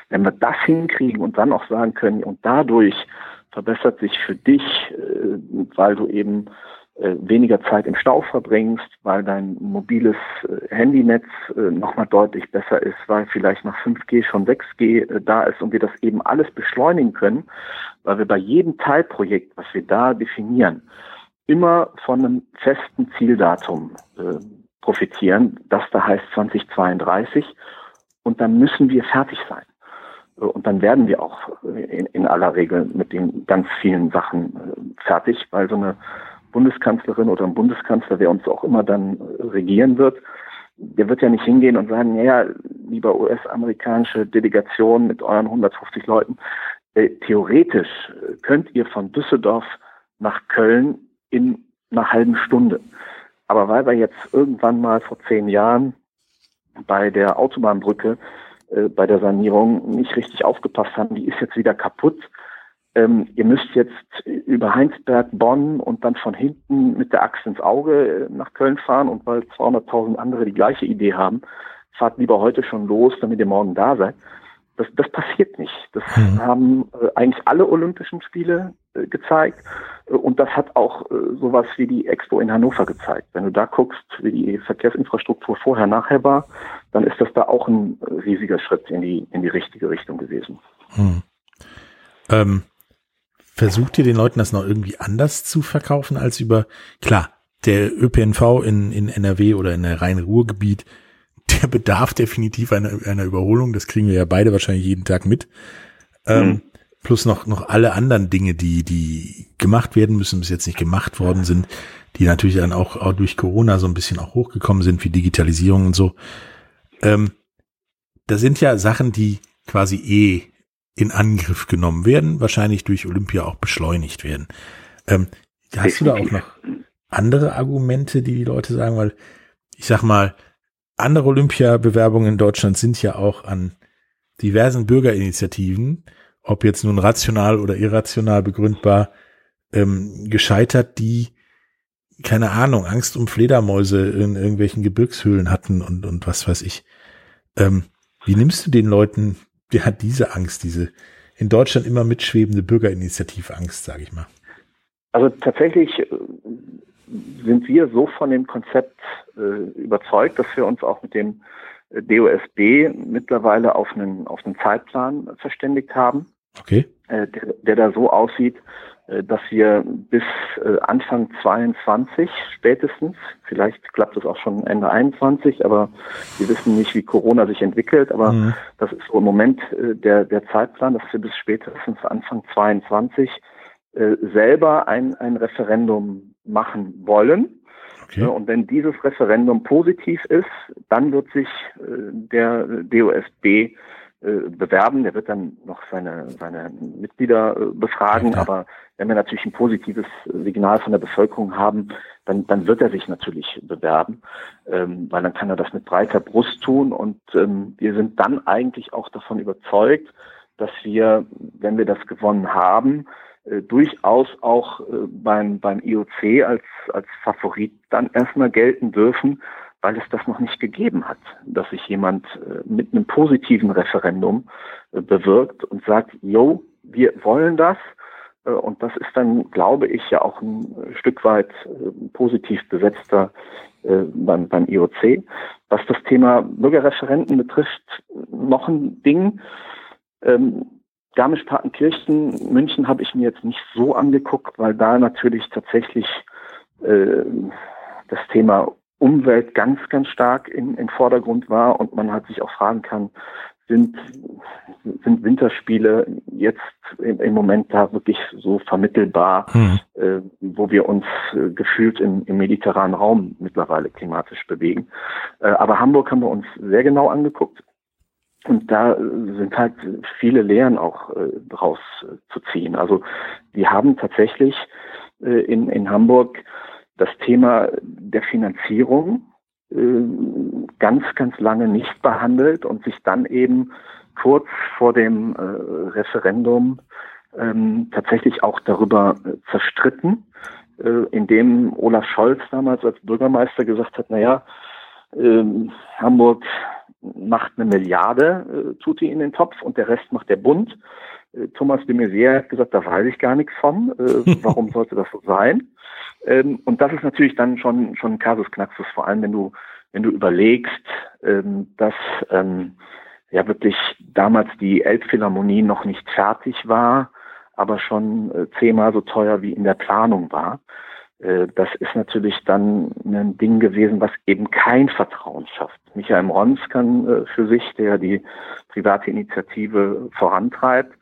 Wenn wir das hinkriegen und dann auch sagen können, und dadurch verbessert sich für dich, äh, weil du eben weniger Zeit im Stau verbringst, weil dein mobiles äh, Handynetz äh, nochmal deutlich besser ist, weil vielleicht nach 5G schon 6G da ist und wir das eben alles beschleunigen können, weil wir bei jedem Teilprojekt, was wir da definieren, immer von einem festen Zieldatum profitieren. Das da heißt 2032 und dann müssen wir fertig sein. Und dann werden wir auch in, in aller Regel mit den ganz vielen Sachen fertig, weil so eine Bundeskanzlerin oder ein Bundeskanzler, wer uns auch immer dann regieren wird, der wird ja nicht hingehen und sagen, ja, lieber US-amerikanische Delegation mit euren 150 Leuten, äh, theoretisch könnt ihr von Düsseldorf nach Köln in einer halben Stunde. Aber weil wir jetzt irgendwann mal vor zehn Jahren bei der Autobahnbrücke, äh, bei der Sanierung nicht richtig aufgepasst haben, die ist jetzt wieder kaputt, ähm, ihr müsst jetzt über Heinsberg, Bonn und dann von hinten mit der Axt ins Auge äh, nach Köln fahren und weil 200.000 andere die gleiche Idee haben, fahrt lieber heute schon los, damit ihr morgen da seid. Das, das passiert nicht. Das mhm. haben äh, eigentlich alle Olympischen Spiele äh, gezeigt äh, und das hat auch äh, sowas wie die Expo in Hannover gezeigt. Wenn du da guckst, wie die Verkehrsinfrastruktur vorher, nachher war, dann ist das da auch ein äh, riesiger Schritt in die, in die richtige Richtung gewesen. Mhm. Ähm, versucht ihr den Leuten das noch irgendwie anders zu verkaufen als über, klar, der ÖPNV in, in NRW oder in der Rhein-Ruhr-Gebiet, der bedarf definitiv einer, einer Überholung. Das kriegen wir ja beide wahrscheinlich jeden Tag mit. Ähm, mhm. Plus noch, noch alle anderen Dinge, die, die gemacht werden müssen, bis jetzt nicht gemacht worden sind, die natürlich dann auch, auch durch Corona so ein bisschen auch hochgekommen sind, wie Digitalisierung und so. Ähm, da sind ja Sachen, die quasi eh in Angriff genommen werden, wahrscheinlich durch Olympia auch beschleunigt werden. Ähm, hast du da auch noch andere Argumente, die die Leute sagen? Weil ich sag mal, andere Olympia-Bewerbungen in Deutschland sind ja auch an diversen Bürgerinitiativen, ob jetzt nun rational oder irrational begründbar, ähm, gescheitert, die keine Ahnung, Angst um Fledermäuse in irgendwelchen Gebirgshöhlen hatten und, und was weiß ich. Ähm, wie nimmst du den Leuten hat diese Angst, diese in Deutschland immer mitschwebende Bürgerinitiativangst, sage ich mal. Also tatsächlich äh, sind wir so von dem Konzept äh, überzeugt, dass wir uns auch mit dem äh, DOSB mittlerweile auf einen, auf einen Zeitplan verständigt haben. Okay. Äh, der, der da so aussieht, dass wir bis äh, Anfang 22 spätestens, vielleicht klappt es auch schon Ende 21, aber wir wissen nicht, wie Corona sich entwickelt, aber mhm. das ist so im Moment äh, der, der Zeitplan, dass wir bis spätestens Anfang 22 selber ein, ein Referendum machen wollen. Okay. Und wenn dieses Referendum positiv ist, dann wird sich der DOSB äh, bewerben. Der wird dann noch seine, seine Mitglieder äh, befragen. Ja. Aber wenn wir natürlich ein positives Signal von der Bevölkerung haben, dann, dann wird er sich natürlich bewerben, ähm, weil dann kann er das mit breiter Brust tun. Und ähm, wir sind dann eigentlich auch davon überzeugt, dass wir, wenn wir das gewonnen haben, äh, durchaus auch äh, beim, beim IOC als, als Favorit dann erstmal gelten dürfen, weil es das noch nicht gegeben hat, dass sich jemand äh, mit einem positiven Referendum äh, bewirkt und sagt, yo, wir wollen das. Äh, und das ist dann, glaube ich, ja auch ein Stück weit positiv besetzter beim, beim IOC. Was das Thema Bürgerreferenten betrifft, noch ein Ding. Ähm, Garmisch-Partenkirchen, München habe ich mir jetzt nicht so angeguckt, weil da natürlich tatsächlich das Thema Umwelt ganz, ganz stark in, im Vordergrund war und man halt sich auch fragen kann, sind, sind Winterspiele jetzt im, im Moment da wirklich so vermittelbar, hm. äh, wo wir uns äh, gefühlt im, im mediterranen Raum mittlerweile klimatisch bewegen. Äh, aber Hamburg haben wir uns sehr genau angeguckt. Und da sind halt viele Lehren auch äh, draus zu ziehen. Also die haben tatsächlich äh, in, in Hamburg das Thema der Finanzierung äh, ganz, ganz lange nicht behandelt und sich dann eben kurz vor dem äh, Referendum ähm, tatsächlich auch darüber äh, zerstritten, äh, indem Olaf Scholz damals als Bürgermeister gesagt hat, naja, ähm, Hamburg macht eine Milliarde, äh, tut die in den Topf und der Rest macht der Bund. Thomas de Maizière hat gesagt, da weiß ich gar nichts von. Äh, warum sollte das so sein? Ähm, und das ist natürlich dann schon, schon ein Kasus Knaxus, vor allem wenn du, wenn du überlegst, ähm, dass ähm, ja wirklich damals die Elbphilharmonie noch nicht fertig war, aber schon äh, zehnmal so teuer wie in der Planung war. Äh, das ist natürlich dann ein Ding gewesen, was eben kein Vertrauen schafft. Michael Rons kann äh, für sich, der die private Initiative vorantreibt,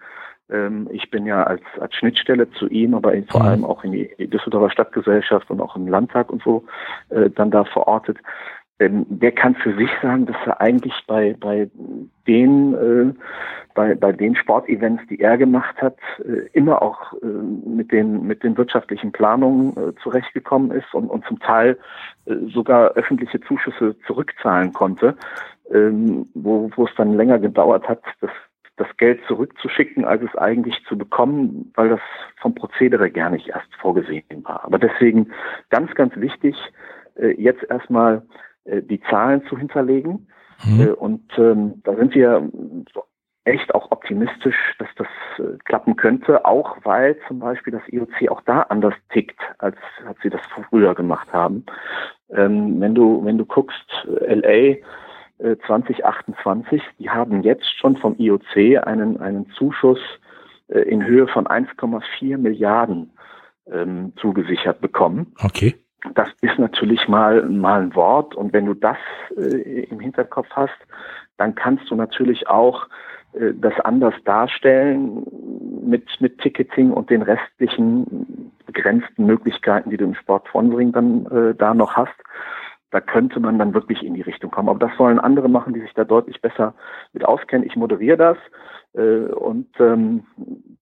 ich bin ja als, als Schnittstelle zu ihm, aber vor mhm. allem auch in die, Düsseldorfer Stadtgesellschaft und auch im Landtag und so äh, dann da verortet. Ähm, der kann für sich sagen, dass er eigentlich bei, bei den, äh, bei, bei den Sportevents, die er gemacht hat, äh, immer auch äh, mit den, mit den wirtschaftlichen Planungen äh, zurechtgekommen ist und, und zum Teil äh, sogar öffentliche Zuschüsse zurückzahlen konnte, ähm, wo, wo es dann länger gedauert hat, das das Geld zurückzuschicken, als es eigentlich zu bekommen, weil das vom Prozedere gar nicht erst vorgesehen war. Aber deswegen ganz, ganz wichtig, äh, jetzt erstmal äh, die Zahlen zu hinterlegen. Mhm. Äh, und ähm, da sind wir echt auch optimistisch, dass das klappen könnte, auch weil zum Beispiel das IOC auch da anders tickt, als, als sie das früher gemacht haben. Ähm, wenn du, wenn du guckst, LA, 2028. Die haben jetzt schon vom IOC einen, einen Zuschuss äh, in Höhe von 1,4 Milliarden ähm, zugesichert bekommen. Okay. Das ist natürlich mal, mal ein Wort. Und wenn du das äh, im Hinterkopf hast, dann kannst du natürlich auch äh, das anders darstellen mit, mit Ticketing und den restlichen begrenzten Möglichkeiten, die du im Sportsponsoring dann äh, da noch hast da könnte man dann wirklich in die Richtung kommen. Aber das sollen andere machen, die sich da deutlich besser mit auskennen. Ich moderiere das äh, und ähm,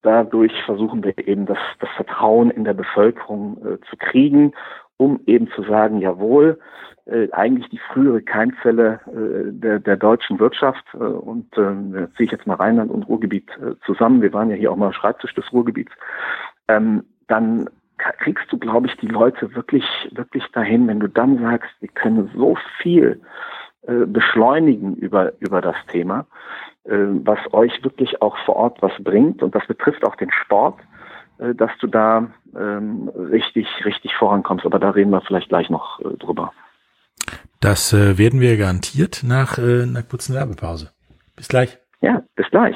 dadurch versuchen wir eben das, das Vertrauen in der Bevölkerung äh, zu kriegen, um eben zu sagen, jawohl, äh, eigentlich die frühere Keimzelle äh, der, der deutschen Wirtschaft äh, und äh, da ziehe ich jetzt mal Rheinland und Ruhrgebiet äh, zusammen. Wir waren ja hier auch mal Schreibtisch des Ruhrgebiets. Ähm, dann kriegst du, glaube ich, die Leute wirklich, wirklich dahin, wenn du dann sagst, wir können so viel äh, beschleunigen über, über das Thema, äh, was euch wirklich auch vor Ort was bringt. Und das betrifft auch den Sport, äh, dass du da ähm, richtig, richtig vorankommst. Aber da reden wir vielleicht gleich noch äh, drüber. Das äh, werden wir garantiert nach äh, einer kurzen Werbepause. Bis gleich. Ja, bis gleich.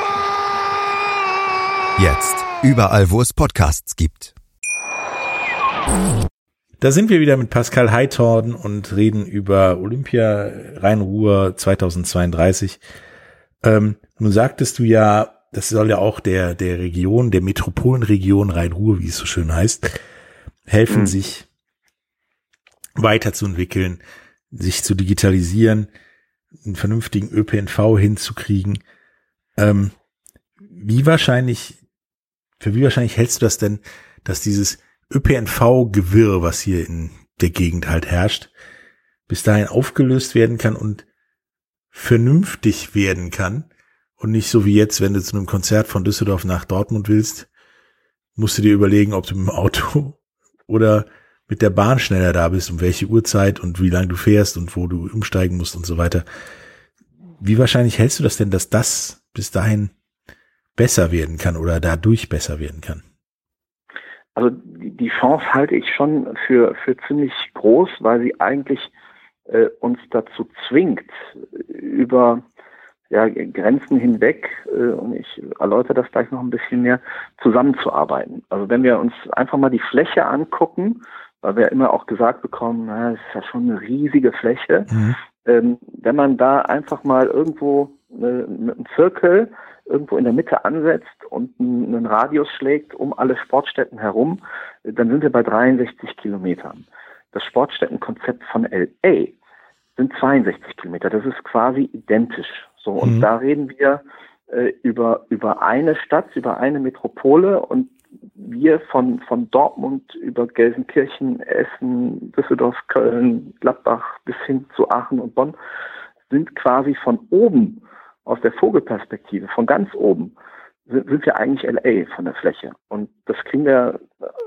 Jetzt überall, wo es Podcasts gibt. Da sind wir wieder mit Pascal Heithorn und reden über Olympia Rhein-Ruhr 2032. Ähm, nun sagtest du ja, das soll ja auch der, der Region, der Metropolenregion Rhein-Ruhr, wie es so schön heißt, helfen, mhm. sich weiterzuentwickeln, sich zu digitalisieren, einen vernünftigen ÖPNV hinzukriegen. Ähm, wie wahrscheinlich, für wie wahrscheinlich hältst du das denn, dass dieses ÖPNV-Gewirr, was hier in der Gegend halt herrscht, bis dahin aufgelöst werden kann und vernünftig werden kann und nicht so wie jetzt, wenn du zu einem Konzert von Düsseldorf nach Dortmund willst, musst du dir überlegen, ob du mit dem Auto oder mit der Bahn schneller da bist, um welche Uhrzeit und wie lange du fährst und wo du umsteigen musst und so weiter. Wie wahrscheinlich hältst du das denn, dass das bis dahin besser werden kann oder dadurch besser werden kann? Also die Chance halte ich schon für, für ziemlich groß, weil sie eigentlich äh, uns dazu zwingt, über ja, Grenzen hinweg, äh, und ich erläutere das gleich noch ein bisschen mehr, zusammenzuarbeiten. Also wenn wir uns einfach mal die Fläche angucken, weil wir immer auch gesagt bekommen, na, das ist ja schon eine riesige Fläche. Mhm. Ähm, wenn man da einfach mal irgendwo äh, mit einem Zirkel irgendwo in der Mitte ansetzt und einen Radius schlägt um alle Sportstätten herum, dann sind wir bei 63 Kilometern. Das Sportstättenkonzept von LA sind 62 Kilometer. Das ist quasi identisch. So, und mhm. da reden wir äh, über, über eine Stadt, über eine Metropole und wir von, von Dortmund über Gelsenkirchen, Essen, Düsseldorf, Köln, Gladbach bis hin zu Aachen und Bonn sind quasi von oben aus der Vogelperspektive, von ganz oben, sind, sind wir eigentlich LA von der Fläche. Und das klingt der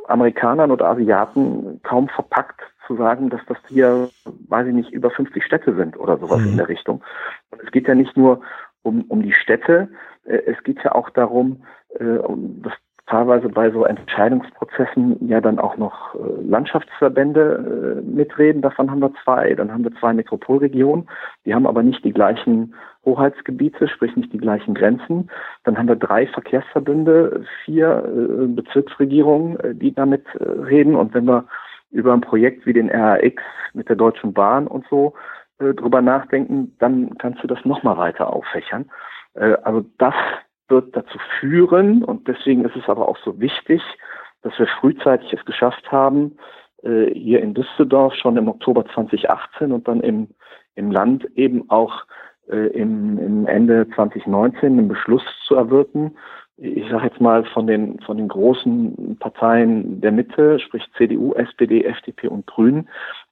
Amerikanern oder Asiaten kaum verpackt zu sagen, dass das hier, weiß ich nicht, über 50 Städte sind oder sowas mhm. in der Richtung. Und es geht ja nicht nur um, um die Städte, äh, es geht ja auch darum, äh, um das teilweise bei so Entscheidungsprozessen ja dann auch noch äh, Landschaftsverbände äh, mitreden. Davon haben wir zwei. Dann haben wir zwei Metropolregionen. Die haben aber nicht die gleichen Hoheitsgebiete, sprich nicht die gleichen Grenzen. Dann haben wir drei Verkehrsverbünde, vier äh, Bezirksregierungen, die damit reden. Und wenn wir über ein Projekt wie den RAX mit der Deutschen Bahn und so drüber nachdenken, dann kannst du das nochmal weiter auffächern. also das wird dazu führen, und deswegen ist es aber auch so wichtig, dass wir frühzeitig es geschafft haben, äh, hier in Düsseldorf schon im Oktober 2018 und dann im, im Land eben auch äh, im, im Ende 2019 einen Beschluss zu erwirken. Ich sage jetzt mal von den von den großen Parteien der Mitte, sprich CDU, SPD, FDP und Grünen,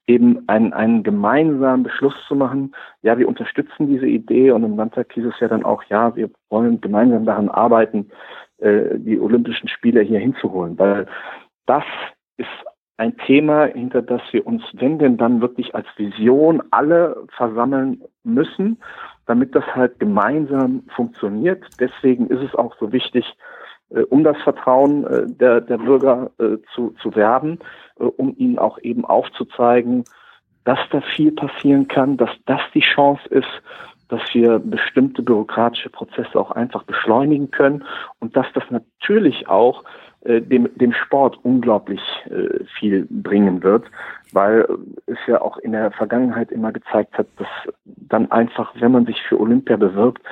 eben einen, einen gemeinsamen Beschluss zu machen, ja, wir unterstützen diese Idee und im Landtag hieß es ja dann auch, ja, wir wollen gemeinsam daran arbeiten, äh, die Olympischen Spiele hier hinzuholen, weil das ist ein Thema, hinter das wir uns, wenn denn dann wirklich als Vision alle versammeln müssen, damit das halt gemeinsam funktioniert. Deswegen ist es auch so wichtig, um das Vertrauen äh, der, der Bürger äh, zu, zu werben, um ihnen auch eben aufzuzeigen, dass da viel passieren kann, dass das die Chance ist, dass wir bestimmte bürokratische Prozesse auch einfach beschleunigen können und dass das natürlich auch äh, dem, dem Sport unglaublich äh, viel bringen wird, weil es ja auch in der Vergangenheit immer gezeigt hat, dass dann einfach, wenn man sich für Olympia bewirbt,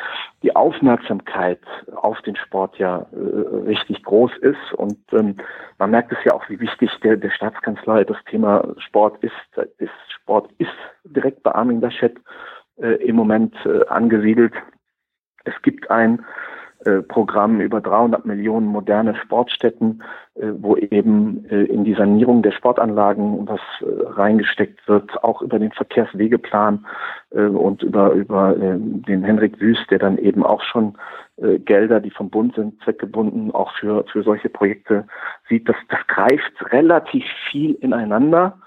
die Aufmerksamkeit auf den Sport ja äh, richtig groß ist und ähm, man merkt es ja auch, wie wichtig der, der Staatskanzlei das Thema Sport ist. ist Sport ist direkt bei Armin Laschet äh, im Moment äh, angesiedelt. Es gibt ein äh, Programm über 300 Millionen moderne Sportstätten, äh, wo eben äh, in die Sanierung der Sportanlagen was reingesteckt wird, auch über den Verkehrswegeplan und über, über den Henrik Wüst, der dann eben auch schon Gelder, die vom Bund sind, zweckgebunden, auch für, für solche Projekte sieht. Das, das greift relativ viel ineinander.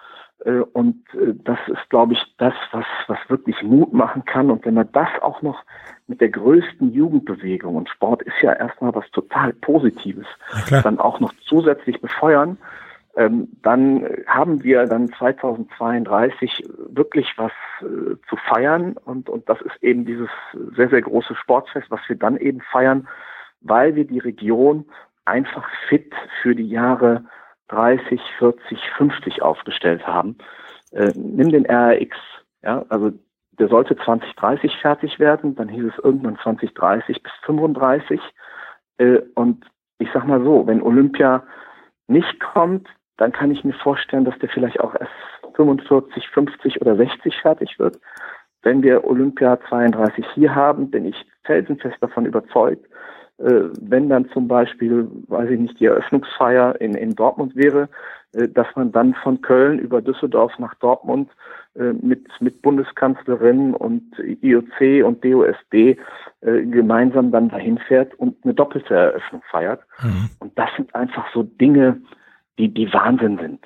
Und das ist, glaube ich, das, was, was wirklich Mut machen kann. Und wenn man das auch noch mit der größten Jugendbewegung, und Sport ist ja erstmal was total Positives, dann auch noch zusätzlich befeuern, ähm, dann haben wir dann 2032 wirklich was äh, zu feiern. Und, und das ist eben dieses sehr, sehr große Sportfest, was wir dann eben feiern, weil wir die Region einfach fit für die Jahre 30, 40, 50 aufgestellt haben. Äh, nimm den RRX, ja, also der sollte 2030 fertig werden, dann hieß es irgendwann 2030 bis 35. Äh, und ich sag mal so, wenn Olympia nicht kommt, dann kann ich mir vorstellen, dass der vielleicht auch erst 45, 50 oder 60 fertig wird. Wenn wir Olympia 32 hier haben, bin ich felsenfest davon überzeugt, wenn dann zum Beispiel, weiß ich nicht, die Eröffnungsfeier in, in Dortmund wäre, äh, dass man dann von Köln über Düsseldorf nach Dortmund äh, mit, mit Bundeskanzlerin und IOC und DOSB gemeinsam dann dahin fährt und eine doppelte Eröffnung feiert. Mhm. Und das sind einfach so Dinge, die, die Wahnsinn sind.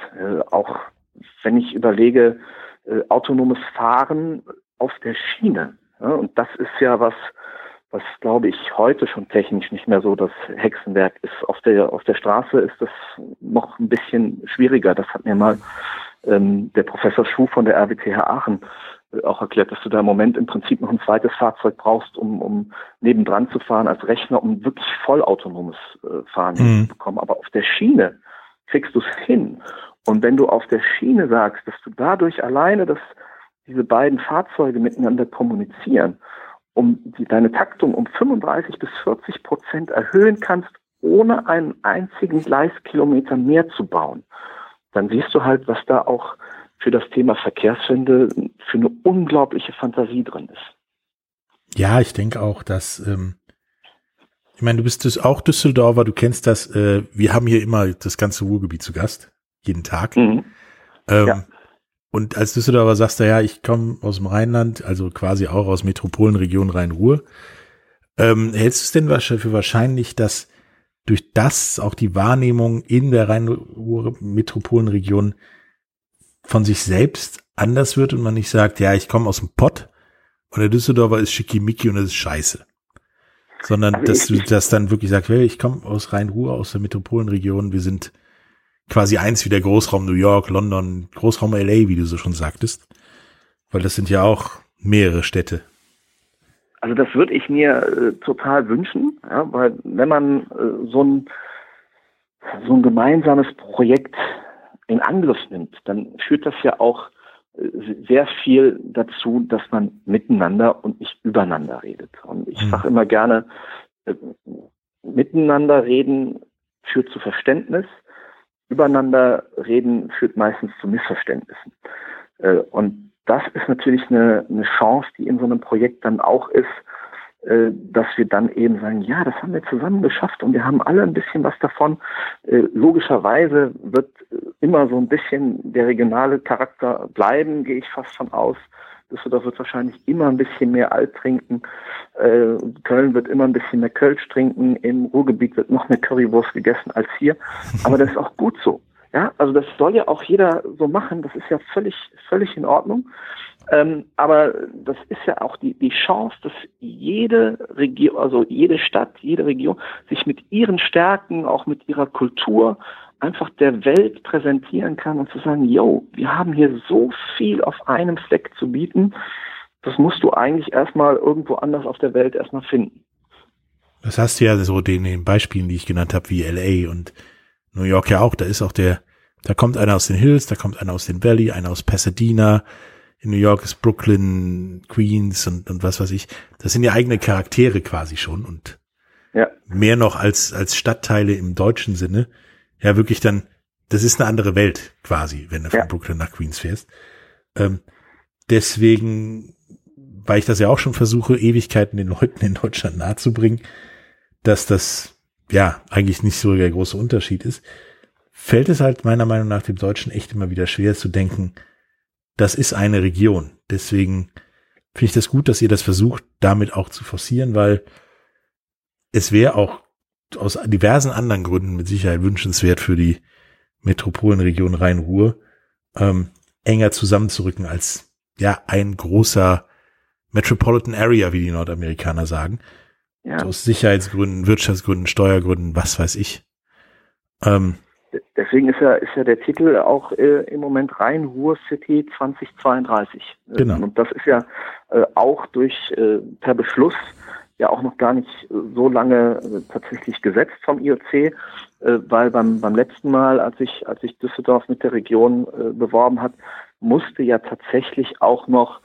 Auch wenn ich überlege, autonomes Fahren auf der Schiene. Und das ist ja was, was glaube ich heute schon technisch nicht mehr so das Hexenwerk ist. Auf der auf der Straße ist das noch ein bisschen schwieriger. Das hat mir mal ähm, der Professor Schuh von der RWTH Aachen äh, auch erklärt, dass du da im Moment im Prinzip noch ein zweites Fahrzeug brauchst, um, um nebendran zu fahren als Rechner, um wirklich vollautonomes äh, Fahren mhm. zu bekommen. Aber auf der Schiene kriegst du es hin. Und wenn du auf der Schiene sagst, dass du dadurch alleine, dass diese beiden Fahrzeuge miteinander kommunizieren um die, deine Taktung um 35 bis 40 Prozent erhöhen kannst, ohne einen einzigen Gleiskilometer mehr zu bauen, dann siehst du halt, was da auch für das Thema Verkehrswende für eine unglaubliche Fantasie drin ist. Ja, ich denke auch, dass ähm, ich meine, du bist das auch Düsseldorfer, du kennst das. Äh, wir haben hier immer das ganze Ruhrgebiet zu Gast, jeden Tag. Mhm. Ähm, ja. Und als Düsseldorfer sagst du ja, ich komme aus dem Rheinland, also quasi auch aus Metropolenregion Rhein-Ruhr. Ähm, hältst du es denn für wahrscheinlich, dass durch das auch die Wahrnehmung in der Rhein-Ruhr-Metropolenregion von sich selbst anders wird und man nicht sagt, ja, ich komme aus dem Pott und der Düsseldorfer ist schickimicki und das ist scheiße. Sondern also dass du das dann wirklich sagst, hey, ich komme aus Rhein-Ruhr, aus der Metropolenregion, wir sind quasi eins wie der Großraum New York, London, Großraum LA, wie du so schon sagtest. Weil das sind ja auch mehrere Städte. Also das würde ich mir äh, total wünschen, ja, weil wenn man äh, so ein so ein gemeinsames Projekt in Angriff nimmt, dann führt das ja auch äh, sehr viel dazu, dass man miteinander und nicht übereinander redet. Und ich hm. sage immer gerne, äh, miteinander reden führt zu Verständnis, übereinander reden führt meistens zu Missverständnissen. Äh, und das ist natürlich eine, eine Chance, die in so einem Projekt dann auch ist, äh, dass wir dann eben sagen, ja, das haben wir zusammen geschafft und wir haben alle ein bisschen was davon. Äh, logischerweise wird immer so ein bisschen der regionale Charakter bleiben, gehe ich fast von aus. Düsseldorf wird wahrscheinlich immer ein bisschen mehr Alt trinken. Äh, Köln wird immer ein bisschen mehr Kölsch trinken. Im Ruhrgebiet wird noch mehr Currywurst gegessen als hier. Aber das ist auch gut so. Ja, also das soll ja auch jeder so machen. Das ist ja völlig, völlig in Ordnung. Ähm, aber das ist ja auch die, die Chance, dass jede Region, also jede Stadt, jede Region sich mit ihren Stärken, auch mit ihrer Kultur einfach der Welt präsentieren kann und zu sagen, yo, wir haben hier so viel auf einem Fleck zu bieten, das musst du eigentlich erstmal irgendwo anders auf der Welt erstmal finden. Das hast du ja so den, den Beispielen, die ich genannt habe, wie LA und New York ja auch, da ist auch der, da kommt einer aus den Hills, da kommt einer aus den Valley, einer aus Pasadena, in New York ist Brooklyn, Queens und, und was weiß ich. Das sind ja eigene Charaktere quasi schon und ja. mehr noch als, als Stadtteile im deutschen Sinne ja wirklich dann, das ist eine andere Welt quasi, wenn du ja. von Brooklyn nach Queens fährst. Ähm, deswegen, weil ich das ja auch schon versuche, Ewigkeiten den Leuten in Deutschland nahezubringen, dass das ja eigentlich nicht so der große Unterschied ist, fällt es halt meiner Meinung nach dem Deutschen echt immer wieder schwer zu denken, das ist eine Region. Deswegen finde ich das gut, dass ihr das versucht, damit auch zu forcieren, weil es wäre auch aus diversen anderen Gründen mit Sicherheit wünschenswert für die Metropolenregion Rhein-Ruhr, ähm, enger zusammenzurücken als ja ein großer Metropolitan Area, wie die Nordamerikaner sagen. Ja. Aus Sicherheitsgründen, Wirtschaftsgründen, Steuergründen, was weiß ich. Ähm, Deswegen ist ja, ist ja der Titel auch äh, im Moment rein Ruhr City 2032. Genau. Und das ist ja äh, auch durch äh, per Beschluss ja auch noch gar nicht so lange äh, tatsächlich gesetzt vom IOC, äh, weil beim, beim letzten Mal, als ich, als ich Düsseldorf mit der Region äh, beworben hat, musste ja tatsächlich auch noch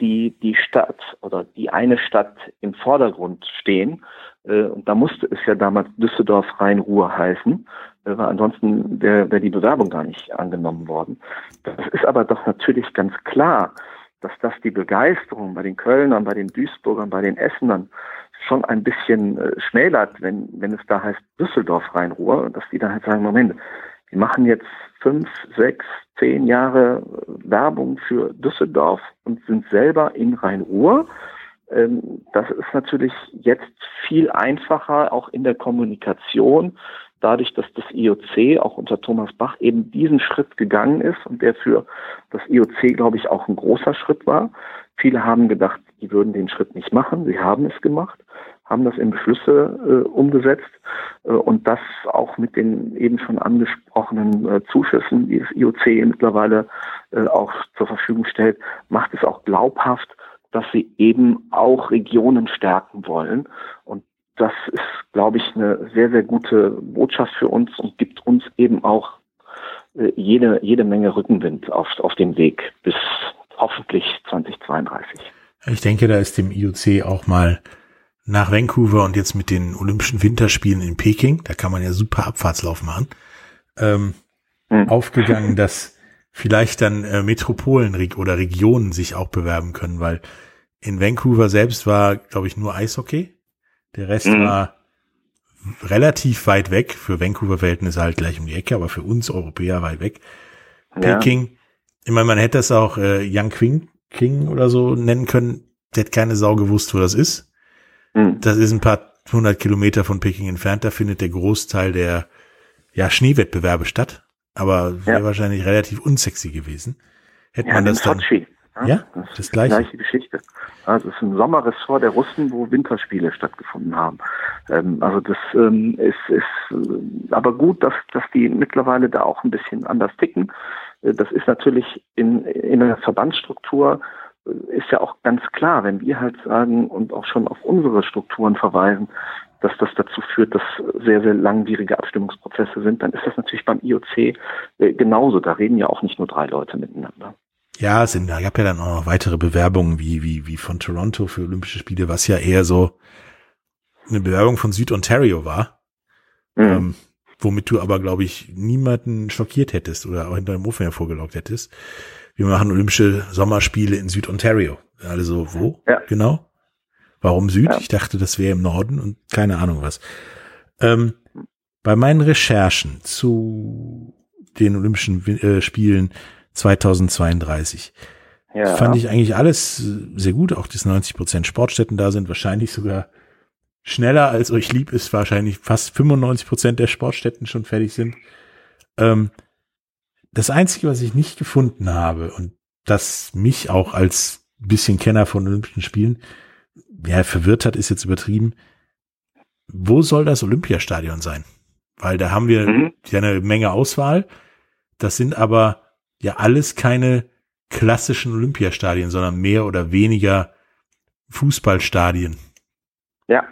die, die Stadt oder die eine Stadt im Vordergrund stehen. Und da musste es ja damals Düsseldorf Rhein-Ruhr heißen, weil ansonsten wäre wär die Bewerbung gar nicht angenommen worden. Das ist aber doch natürlich ganz klar, dass das die Begeisterung bei den Kölnern, bei den Duisburgern, bei den Essenern schon ein bisschen äh, schmälert, wenn, wenn es da heißt Düsseldorf Rhein-Ruhr, dass die dann halt sagen, Moment, wir machen jetzt fünf, sechs, zehn Jahre Werbung für Düsseldorf und sind selber in Rhein-Ruhr. Ähm, das ist natürlich jetzt viel einfacher, auch in der Kommunikation, dadurch, dass das IOC auch unter Thomas Bach eben diesen Schritt gegangen ist und der für das IOC, glaube ich, auch ein großer Schritt war. Viele haben gedacht, die würden den Schritt nicht machen. Sie haben es gemacht, haben das in Beschlüsse äh, umgesetzt äh, und das auch mit den eben schon angesprochenen äh, Zuschüssen, die das IOC mittlerweile äh, auch zur Verfügung stellt, macht es auch glaubhaft, dass sie eben auch Regionen stärken wollen. Und das ist, glaube ich, eine sehr, sehr gute Botschaft für uns und gibt uns eben auch äh, jede, jede Menge Rückenwind auf, auf dem Weg bis hoffentlich 2032. Ich denke, da ist dem IOC auch mal nach Vancouver und jetzt mit den Olympischen Winterspielen in Peking, da kann man ja super Abfahrtslauf machen, ähm, hm. aufgegangen, dass vielleicht dann äh, Metropolen oder Regionen sich auch bewerben können, weil in Vancouver selbst war, glaube ich, nur Eishockey. Der Rest mhm. war relativ weit weg. Für Vancouver-Verhältnisse halt gleich um die Ecke, aber für uns Europäer weit weg. Ja. Peking, ich meine, man hätte das auch äh, Yang Qing, King oder so nennen können. Der hätte keine Sau gewusst, wo das ist. Mhm. Das ist ein paar hundert Kilometer von Peking entfernt. Da findet der Großteil der ja, Schneewettbewerbe statt. Aber wäre ja. wahrscheinlich relativ unsexy gewesen. Hätte ja, man das dann. Sochi. Ja, das, das gleiche. gleiche Geschichte. Also es ist ein Sommerressort der Russen, wo Winterspiele stattgefunden haben. Ähm, also das ähm, ist, ist äh, aber gut, dass, dass die mittlerweile da auch ein bisschen anders ticken. Äh, das ist natürlich in, in der Verbandsstruktur äh, ist ja auch ganz klar, wenn wir halt sagen und auch schon auf unsere Strukturen verweisen, dass das dazu führt, dass sehr, sehr langwierige Abstimmungsprozesse sind, dann ist das natürlich beim IOC genauso. Da reden ja auch nicht nur drei Leute miteinander. Ja, es sind, da gab ja dann auch noch weitere Bewerbungen wie, wie, wie von Toronto für Olympische Spiele, was ja eher so eine Bewerbung von Süd-Ontario war. Mhm. Ähm, womit du aber, glaube ich, niemanden schockiert hättest oder auch hinter dem Ofen hervorgelockt hättest. Wir machen Olympische Sommerspiele in Süd-Ontario. Alle so, wo? Ja. Genau. Warum Süd? Ja. Ich dachte, das wäre im Norden und keine Ahnung was. Ähm, bei meinen Recherchen zu den Olympischen äh, Spielen 2032. Ja. Fand ich eigentlich alles sehr gut, auch dass 90 Prozent Sportstätten da sind, wahrscheinlich sogar schneller als euch lieb ist, wahrscheinlich fast 95 Prozent der Sportstätten schon fertig sind. Ähm, das Einzige, was ich nicht gefunden habe und das mich auch als bisschen Kenner von Olympischen Spielen ja, verwirrt hat, ist jetzt übertrieben. Wo soll das Olympiastadion sein? Weil da haben wir mhm. ja eine Menge Auswahl. Das sind aber ja alles keine klassischen Olympiastadien, sondern mehr oder weniger Fußballstadien. Ja,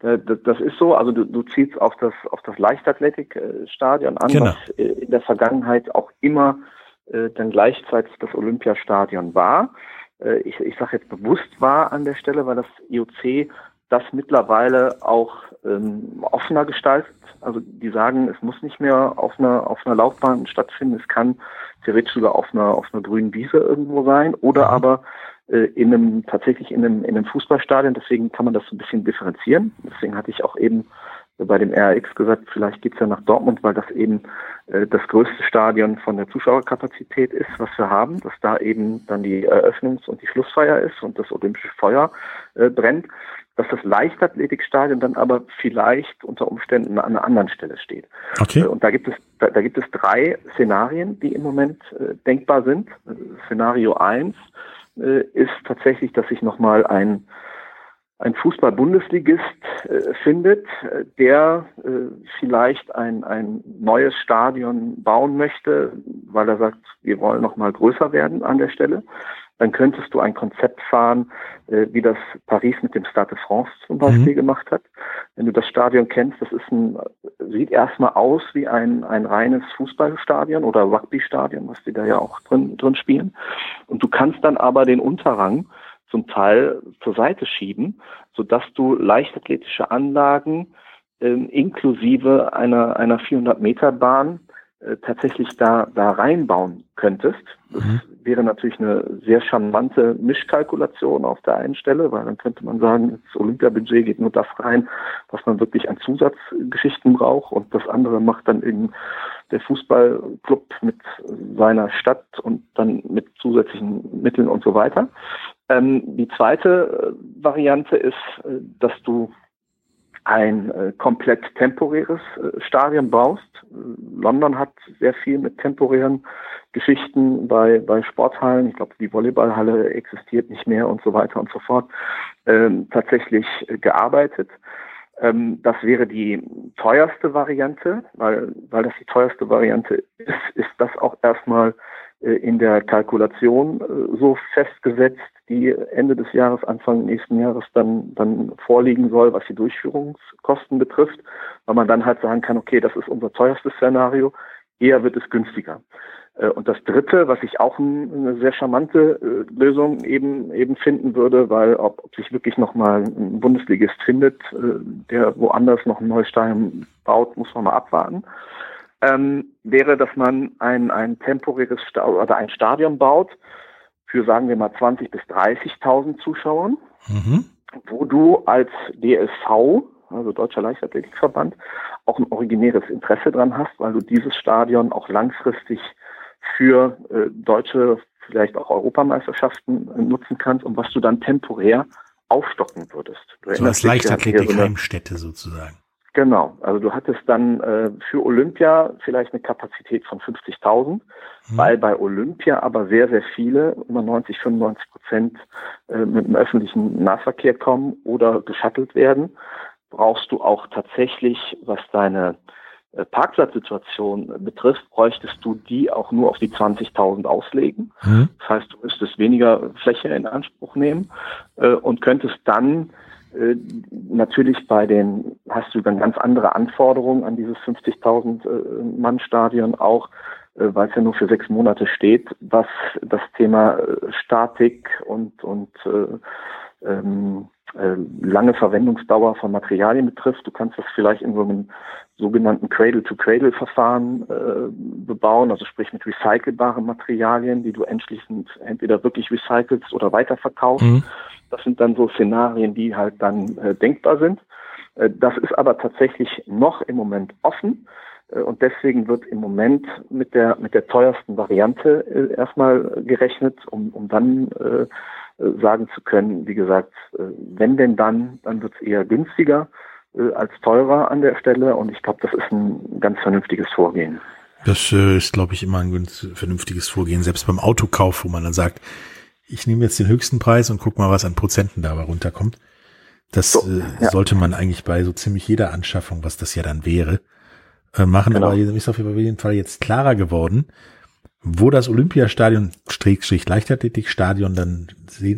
das ist so. Also du, du ziehst auf das auf das Leichtathletikstadion an, genau. was in der Vergangenheit auch immer äh, dann gleichzeitig das Olympiastadion war. Äh, ich ich sage jetzt bewusst war an der Stelle, weil das IOC das mittlerweile auch ähm, offener gestaltet. Also die sagen, es muss nicht mehr auf einer auf einer Laufbahn stattfinden, es kann theoretisch sogar auf einer auf einer grünen Wiese irgendwo sein oder mhm. aber äh, in einem tatsächlich in einem in einem Fußballstadion. Deswegen kann man das so ein bisschen differenzieren. Deswegen hatte ich auch eben bei dem RX gesagt, vielleicht geht's ja nach Dortmund, weil das eben äh, das größte Stadion von der Zuschauerkapazität ist, was wir haben, dass da eben dann die Eröffnungs- und die Schlussfeier ist und das olympische Feuer äh, brennt dass das Leichtathletikstadion dann aber vielleicht unter Umständen an einer anderen Stelle steht. Okay. Und da gibt es da, da gibt es drei Szenarien, die im Moment äh, denkbar sind. Szenario eins äh, ist tatsächlich, dass sich nochmal ein ein Fußball-Bundesligist äh, findet, äh, der äh, vielleicht ein, ein neues Stadion bauen möchte, weil er sagt, wir wollen noch mal größer werden an der Stelle, dann könntest du ein Konzept fahren, äh, wie das Paris mit dem Stade de France zum Beispiel mhm. gemacht hat. Wenn du das Stadion kennst, das ist ein, sieht erstmal aus wie ein, ein reines Fußballstadion oder Rugby-Stadion, was die da ja auch drin, drin spielen. Und du kannst dann aber den Unterrang zum Teil zur Seite schieben, sodass du leichtathletische Anlagen äh, inklusive einer, einer 400 Meter Bahn äh, tatsächlich da, da reinbauen könntest. Das mhm. wäre natürlich eine sehr charmante Mischkalkulation auf der einen Stelle, weil dann könnte man sagen, das Olympiabudget geht nur das rein, was man wirklich an Zusatzgeschichten braucht und das andere macht dann eben der Fußballclub mit seiner Stadt und dann mit zusätzlichen Mitteln und so weiter. Ähm, die zweite äh, Variante ist, äh, dass du ein äh, komplett temporäres äh, Stadion baust. London hat sehr viel mit temporären Geschichten bei, bei Sporthallen. Ich glaube, die Volleyballhalle existiert nicht mehr und so weiter und so fort. Ähm, tatsächlich äh, gearbeitet. Ähm, das wäre die teuerste Variante, weil, weil das die teuerste Variante ist, ist das auch erstmal äh, in der Kalkulation äh, so festgesetzt, die Ende des Jahres, Anfang nächsten Jahres dann, dann vorliegen soll, was die Durchführungskosten betrifft, weil man dann halt sagen kann, okay, das ist unser teuerstes Szenario, eher wird es günstiger. Äh, und das Dritte, was ich auch eine sehr charmante Lösung eben eben finden würde, weil ob, ob sich wirklich nochmal ein Bundesligist findet, der woanders noch ein neues Stadion baut, muss man mal abwarten ähm, wäre, dass man ein, ein temporäres Sta oder ein Stadion baut für, sagen wir mal, 20.000 bis 30.000 Zuschauern, mhm. wo du als DSV, also Deutscher Leichtathletikverband, auch ein originäres Interesse dran hast, weil du dieses Stadion auch langfristig für äh, deutsche, vielleicht auch Europameisterschaften äh, nutzen kannst und was du dann temporär aufstocken würdest. Du so als Leichtathletik-Heimstätte sozusagen. Genau, also du hattest dann äh, für Olympia vielleicht eine Kapazität von 50.000, mhm. weil bei Olympia aber sehr, sehr viele, immer 90, 95 Prozent äh, mit dem öffentlichen Nahverkehr kommen oder geschattelt werden, brauchst du auch tatsächlich, was deine äh, Parkplatzsituation betrifft, bräuchtest du die auch nur auf die 20.000 auslegen. Mhm. Das heißt, du müsstest weniger Fläche in Anspruch nehmen äh, und könntest dann natürlich bei den, hast du dann ganz andere Anforderungen an dieses 50.000 äh, Mann Stadion auch, äh, weil es ja nur für sechs Monate steht, was das Thema Statik und, und äh, ähm, äh, lange Verwendungsdauer von Materialien betrifft. Du kannst das vielleicht in so einem sogenannten Cradle-to-Cradle-Verfahren äh, bebauen, also sprich mit recycelbaren Materialien, die du entschließend entweder wirklich recycelst oder weiterverkaufst. Mhm. Das sind dann so Szenarien, die halt dann äh, denkbar sind. Äh, das ist aber tatsächlich noch im Moment offen. Äh, und deswegen wird im Moment mit der, mit der teuersten Variante äh, erstmal gerechnet, um, um dann äh, sagen zu können, wie gesagt, äh, wenn denn dann, dann wird es eher günstiger äh, als teurer an der Stelle. Und ich glaube, das ist ein ganz vernünftiges Vorgehen. Das äh, ist, glaube ich, immer ein vernünftiges Vorgehen, selbst beim Autokauf, wo man dann sagt, ich nehme jetzt den höchsten Preis und guck mal, was an Prozenten dabei runterkommt. Das so, äh, ja. sollte man eigentlich bei so ziemlich jeder Anschaffung, was das ja dann wäre, äh, machen. Genau. Aber ist auf jeden Fall jetzt klarer geworden, wo das Olympiastadion, Strich, Leichtathletikstadion dann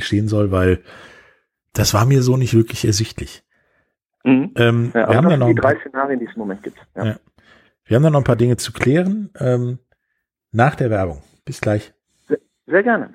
stehen soll, weil das war mir so nicht wirklich ersichtlich. Mhm. Ähm, ja, wir haben dann noch die drei paar, Szenarien, die es im Moment gibt. Ja. ja. Wir haben da noch ein paar Dinge zu klären. Ähm, nach der Werbung. Bis gleich. Sehr, sehr gerne.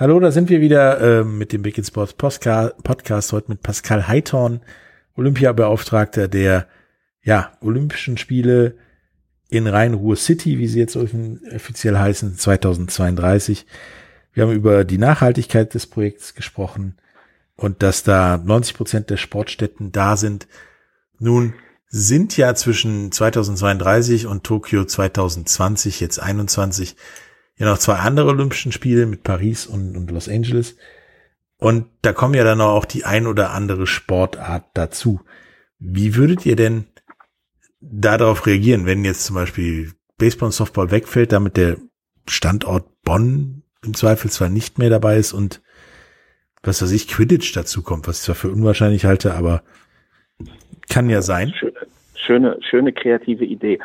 Hallo, da sind wir wieder äh, mit dem Big in Sports Podcast, heute mit Pascal Heitorn, Olympiabeauftragter der ja, Olympischen Spiele in Rhein-Ruhr City, wie sie jetzt offiziell heißen, 2032. Wir haben über die Nachhaltigkeit des Projekts gesprochen und dass da 90 Prozent der Sportstätten da sind. Nun sind ja zwischen 2032 und Tokio 2020, jetzt 21, ja noch zwei andere Olympischen Spiele mit Paris und, und Los Angeles. Und da kommen ja dann auch die ein oder andere Sportart dazu. Wie würdet ihr denn darauf reagieren, wenn jetzt zum Beispiel Baseball und Softball wegfällt, damit der Standort Bonn im Zweifelsfall nicht mehr dabei ist und was weiß ich, Quidditch dazu kommt, was ich zwar für unwahrscheinlich halte, aber kann ja sein. Schöne, schöne kreative Idee.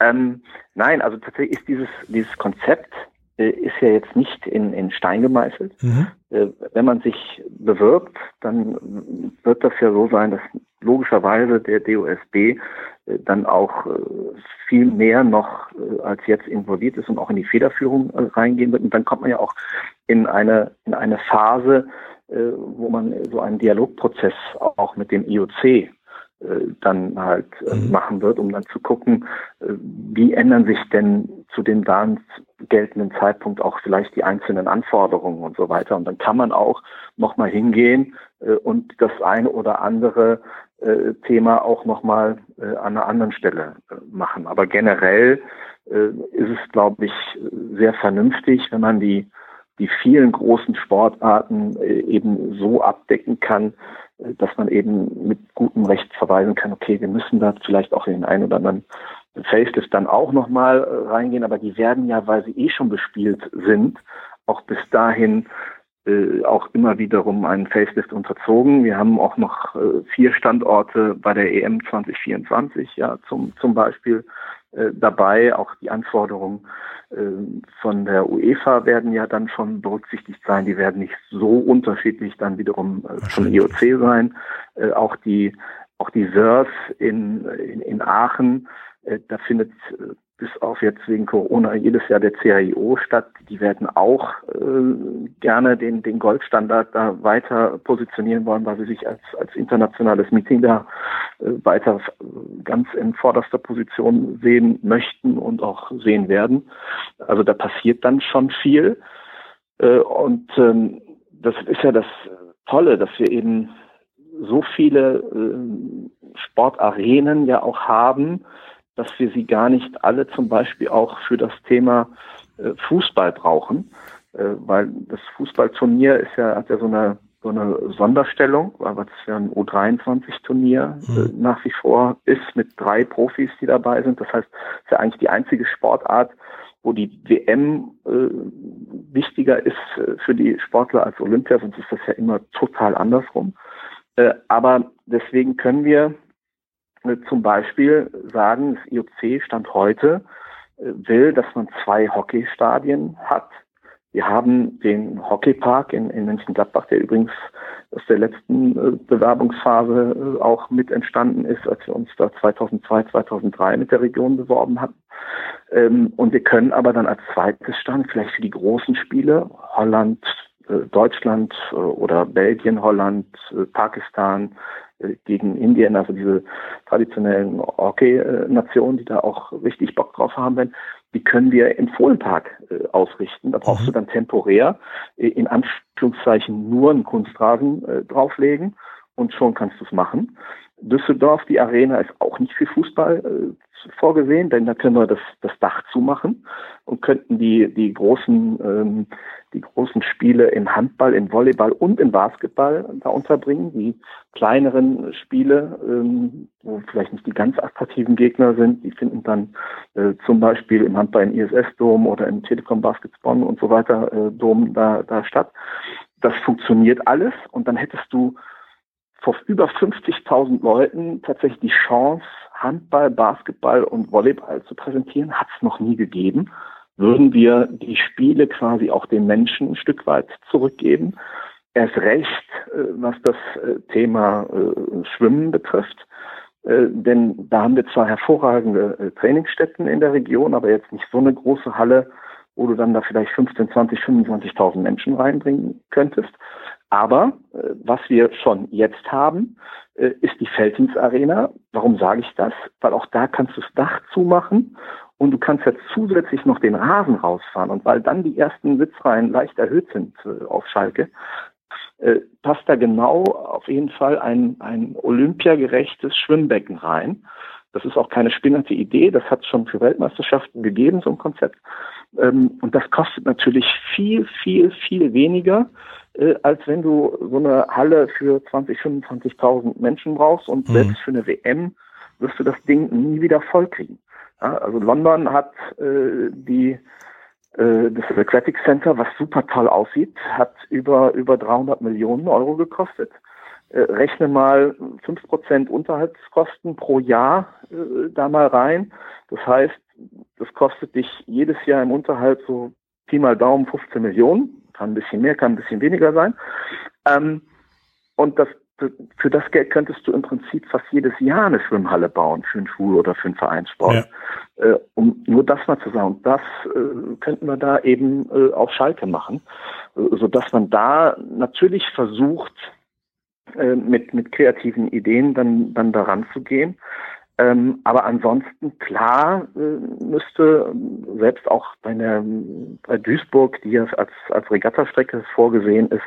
Ähm, nein, also tatsächlich ist dieses, dieses Konzept ist ja jetzt nicht in, in Stein gemeißelt. Mhm. Äh, wenn man sich bewirbt, dann wird das ja so sein, dass logischerweise der DOSB äh, dann auch äh, viel mehr noch äh, als jetzt involviert ist und auch in die Federführung äh, reingehen wird. Und dann kommt man ja auch in eine, in eine Phase, wo man so einen Dialogprozess auch mit dem IOC dann halt mhm. machen wird, um dann zu gucken, wie ändern sich denn zu dem dann geltenden Zeitpunkt auch vielleicht die einzelnen Anforderungen und so weiter. Und dann kann man auch nochmal hingehen und das eine oder andere äh, Thema auch nochmal äh, an einer anderen Stelle äh, machen. Aber generell äh, ist es, glaube ich, sehr vernünftig, wenn man die, die vielen großen Sportarten äh, eben so abdecken kann, äh, dass man eben mit gutem Recht verweisen kann, okay, wir müssen da vielleicht auch in den einen oder anderen Facelift dann auch nochmal äh, reingehen, aber die werden ja, weil sie eh schon bespielt sind, auch bis dahin äh, auch immer wiederum einen Facelift unterzogen. Wir haben auch noch äh, vier Standorte bei der EM 2024, ja, zum, zum Beispiel dabei. Auch die Anforderungen äh, von der UEFA werden ja dann schon berücksichtigt sein. Die werden nicht so unterschiedlich dann wiederum äh, zum IOC sein. Äh, auch die auch die SERS in, in, in Aachen, äh, da findet äh, bis auf jetzt wegen Corona jedes Jahr der CIO statt. Die werden auch äh, gerne den, den Goldstandard da weiter positionieren wollen, weil sie sich als, als internationales Meeting da äh, weiter ganz in vorderster Position sehen möchten und auch sehen werden. Also da passiert dann schon viel. Äh, und ähm, das ist ja das Tolle, dass wir eben so viele äh, Sportarenen ja auch haben, dass wir sie gar nicht alle zum Beispiel auch für das Thema äh, Fußball brauchen, äh, weil das Fußballturnier ist ja, hat ja so eine, so eine Sonderstellung, weil es ja ein U23-Turnier äh, mhm. nach wie vor ist mit drei Profis, die dabei sind. Das heißt, es ist ja eigentlich die einzige Sportart, wo die WM äh, wichtiger ist äh, für die Sportler als Olympia, sonst ist das ja immer total andersrum. Äh, aber deswegen können wir zum Beispiel sagen, das IOC Stand heute äh, will, dass man zwei Hockeystadien hat. Wir haben den Hockeypark in, in Mönchengladbach, der übrigens aus der letzten äh, Bewerbungsphase äh, auch mit entstanden ist, als wir uns da 2002, 2003 mit der Region beworben hatten. Ähm, und wir können aber dann als zweites Stand vielleicht für die großen Spiele Holland, Deutschland oder Belgien, Holland, Pakistan, gegen Indien, also diese traditionellen Hockey-Nationen, die da auch richtig Bock drauf haben werden, die können wir im Fohlenpark äh, ausrichten. Da brauchst mhm. du dann temporär äh, in Anführungszeichen nur einen Kunstrasen äh, drauflegen und schon kannst du es machen. Düsseldorf, die Arena ist auch nicht für Fußball äh, vorgesehen, denn da können wir das, das Dach zumachen und könnten die, die großen, ähm, die großen Spiele im Handball, im Volleyball und im Basketball da unterbringen. Die kleineren Spiele, ähm, wo vielleicht nicht die ganz attraktiven Gegner sind, die finden dann äh, zum Beispiel im Handball im ISS-Dom oder im Telekom Baskets Bonn und so weiter äh, Dom da, da statt. Das funktioniert alles und dann hättest du vor über 50.000 Leuten tatsächlich die Chance, Handball, Basketball und Volleyball zu präsentieren, hat es noch nie gegeben. Würden wir die Spiele quasi auch den Menschen ein Stück weit zurückgeben? Erst recht, äh, was das äh, Thema äh, Schwimmen betrifft. Denn da haben wir zwar hervorragende Trainingsstätten in der Region, aber jetzt nicht so eine große Halle, wo du dann da vielleicht 15, 20, 25.000 Menschen reinbringen könntest. Aber äh, was wir schon jetzt haben, äh, ist die Feltins Arena. Warum sage ich das? Weil auch da kannst du das Dach zumachen und du kannst ja zusätzlich noch den Rasen rausfahren. Und weil dann die ersten Sitzreihen leicht erhöht sind äh, auf Schalke, äh, passt da genau auf jeden Fall ein, ein olympiagerechtes Schwimmbecken rein. Das ist auch keine spinnerte Idee, das hat es schon für Weltmeisterschaften gegeben, so ein Konzept. Ähm, und das kostet natürlich viel, viel, viel weniger, äh, als wenn du so eine Halle für 20, 25.000 Menschen brauchst und mhm. selbst für eine WM wirst du das Ding nie wieder vollkriegen. Ja, also London hat äh, die äh, das Aquatic Center, was super toll aussieht, hat über über 300 Millionen Euro gekostet. Äh, rechne mal 5% Unterhaltskosten pro Jahr äh, da mal rein. Das heißt, das kostet dich jedes Jahr im Unterhalt so Pi mal Daumen 15 Millionen. Kann ein bisschen mehr, kann ein bisschen weniger sein. Ähm, und das für das Geld könntest du im Prinzip fast jedes Jahr eine Schwimmhalle bauen für einen Schul- oder für einen Vereinssport. Ja. Äh, um nur das mal zu sagen. Und das äh, könnten wir da eben äh, auf Schalke machen, äh, sodass man da natürlich versucht, äh, mit, mit kreativen Ideen dann, dann daran zu gehen. Ähm, aber ansonsten, klar, äh, müsste selbst auch bei, der, bei Duisburg, die ja als, als Regattastrecke vorgesehen ist,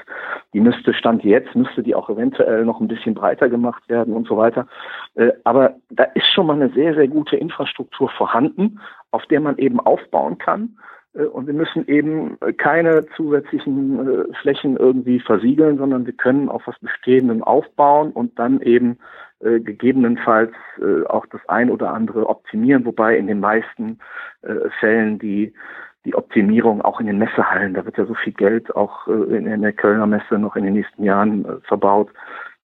die müsste Stand jetzt, müsste die auch eventuell noch ein bisschen breiter gemacht werden und so weiter. Äh, aber da ist schon mal eine sehr, sehr gute Infrastruktur vorhanden, auf der man eben aufbauen kann. Äh, und wir müssen eben keine zusätzlichen äh, Flächen irgendwie versiegeln, sondern wir können auf was Bestehendem aufbauen und dann eben äh, gegebenenfalls äh, auch das ein oder andere optimieren, wobei in den meisten äh, Fällen die die Optimierung auch in den Messehallen, da wird ja so viel Geld auch äh, in, der Kölner Messe noch in den nächsten Jahren äh, verbaut.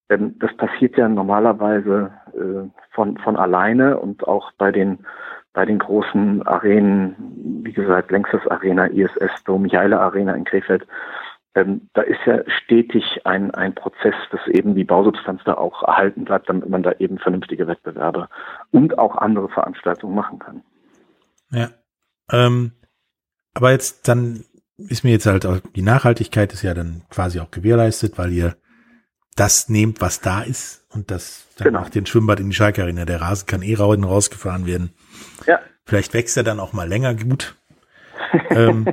Ähm, das passiert ja normalerweise äh, von, von alleine und auch bei den bei den großen Arenen, wie gesagt, Längstes Arena, ISS Dom, Michaela Arena in Krefeld, ähm, da ist ja stetig ein, ein Prozess, dass eben die Bausubstanz da auch erhalten bleibt, damit man da eben vernünftige Wettbewerbe und auch andere Veranstaltungen machen kann. Ja. Ähm, aber jetzt dann ist mir jetzt halt auch, die Nachhaltigkeit ist ja dann quasi auch gewährleistet, weil ihr das nehmt, was da ist und das dann genau. macht den Schwimmbad in die Schalke Arena. Der Rasen kann eh rausgefahren werden. Ja. Vielleicht wächst er dann auch mal länger gut. ähm,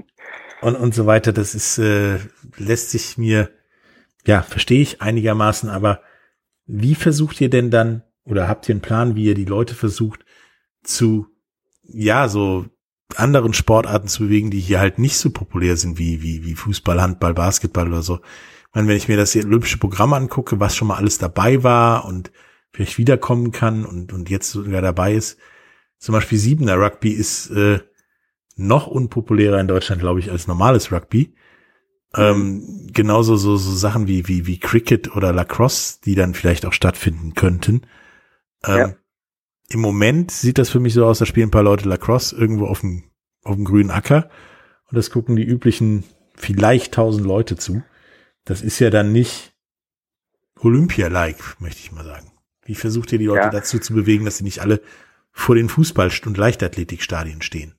und, und so weiter. Das ist, äh, lässt sich mir, ja, verstehe ich einigermaßen, aber wie versucht ihr denn dann, oder habt ihr einen Plan, wie ihr die Leute versucht zu, ja, so anderen Sportarten zu bewegen, die hier halt nicht so populär sind wie, wie, wie Fußball, Handball, Basketball oder so. Ich meine, wenn ich mir das olympische Programm angucke, was schon mal alles dabei war und vielleicht wiederkommen kann und, und jetzt sogar dabei ist, zum Beispiel Siebener Rugby ist äh, noch unpopulärer in Deutschland, glaube ich, als normales Rugby. Ähm, genauso so, so Sachen wie, wie, wie Cricket oder Lacrosse, die dann vielleicht auch stattfinden könnten. Ähm, ja. Im Moment sieht das für mich so aus, da spielen ein paar Leute Lacrosse irgendwo auf dem, auf dem grünen Acker und das gucken die üblichen vielleicht tausend Leute zu. Das ist ja dann nicht Olympia-like, möchte ich mal sagen. Wie versucht ihr die Leute ja. dazu zu bewegen, dass sie nicht alle vor den Fußball- und Leichtathletikstadien stehen?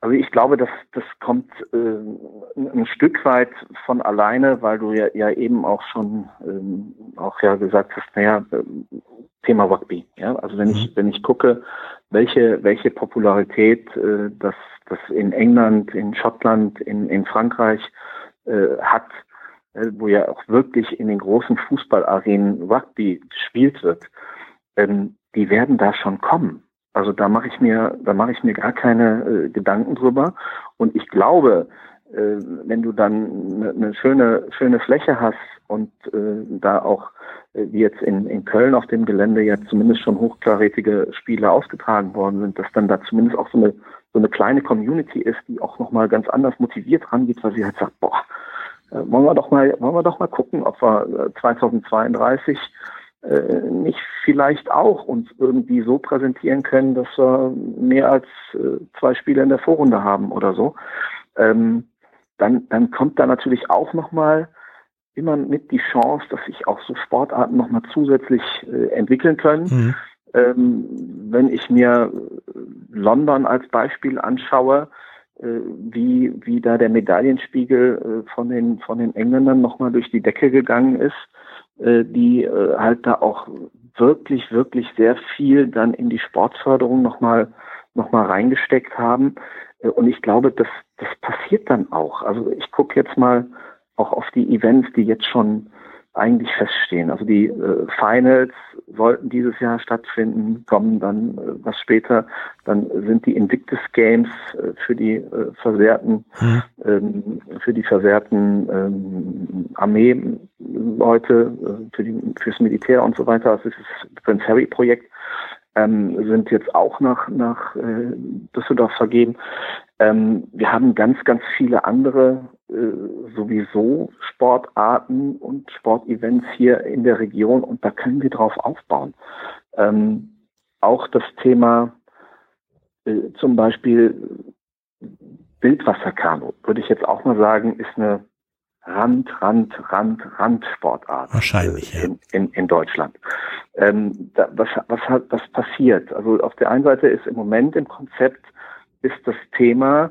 Also ich glaube, dass das kommt äh, ein Stück weit von alleine, weil du ja, ja eben auch schon ähm, auch ja gesagt hast, naja, äh, Thema Rugby. Ja, also wenn ich mhm. wenn ich gucke, welche welche Popularität äh, das das in England, in Schottland, in in Frankreich äh, hat, äh, wo ja auch wirklich in den großen Fußballarenen Rugby gespielt wird, ähm, die werden da schon kommen. Also da mache ich mir, da mache ich mir gar keine äh, Gedanken drüber. Und ich glaube, äh, wenn du dann eine, eine schöne, schöne Fläche hast und äh, da auch äh, wie jetzt in, in Köln auf dem Gelände ja zumindest schon hochkarätige Spiele ausgetragen worden sind, dass dann da zumindest auch so eine so eine kleine Community ist, die auch nochmal ganz anders motiviert rangeht, weil sie halt sagt, boah, äh, wollen wir doch mal, wollen wir doch mal gucken, ob wir 2032 äh, äh, nicht vielleicht auch uns irgendwie so präsentieren können, dass wir mehr als äh, zwei Spiele in der Vorrunde haben oder so, ähm, dann, dann kommt da natürlich auch nochmal immer mit die Chance, dass sich auch so Sportarten nochmal zusätzlich äh, entwickeln können. Mhm. Ähm, wenn ich mir London als Beispiel anschaue, äh, wie, wie da der Medaillenspiegel äh, von den, von den Engländern nochmal durch die Decke gegangen ist, äh, die äh, halt da auch wirklich, wirklich sehr viel dann in die Sportförderung nochmal noch mal reingesteckt haben. Äh, und ich glaube, das, das passiert dann auch. Also ich gucke jetzt mal auch auf die Events, die jetzt schon eigentlich feststehen. Also die äh, Finals sollten dieses Jahr stattfinden, kommen dann äh, was später. Dann sind die Invictus Games äh, für die äh, versehrten, mhm. ähm, für die versehrten ähm, Armeeleute, äh, für die fürs Militär und so weiter. Also dieses Prince Harry Projekt ähm, sind jetzt auch nach nach äh, Düsseldorf vergeben. Ähm, wir haben ganz ganz viele andere äh, sowieso Sportarten und Sportevents hier in der Region und da können wir drauf aufbauen. Ähm, auch das Thema äh, zum Beispiel Wildwasserkanu, würde ich jetzt auch mal sagen, ist eine Rand, Rand, Rand, Randsportart. Wahrscheinlich, äh, in, in, in Deutschland. Ähm, da, was, was, hat, was passiert? Also auf der einen Seite ist im Moment im Konzept ist das Thema,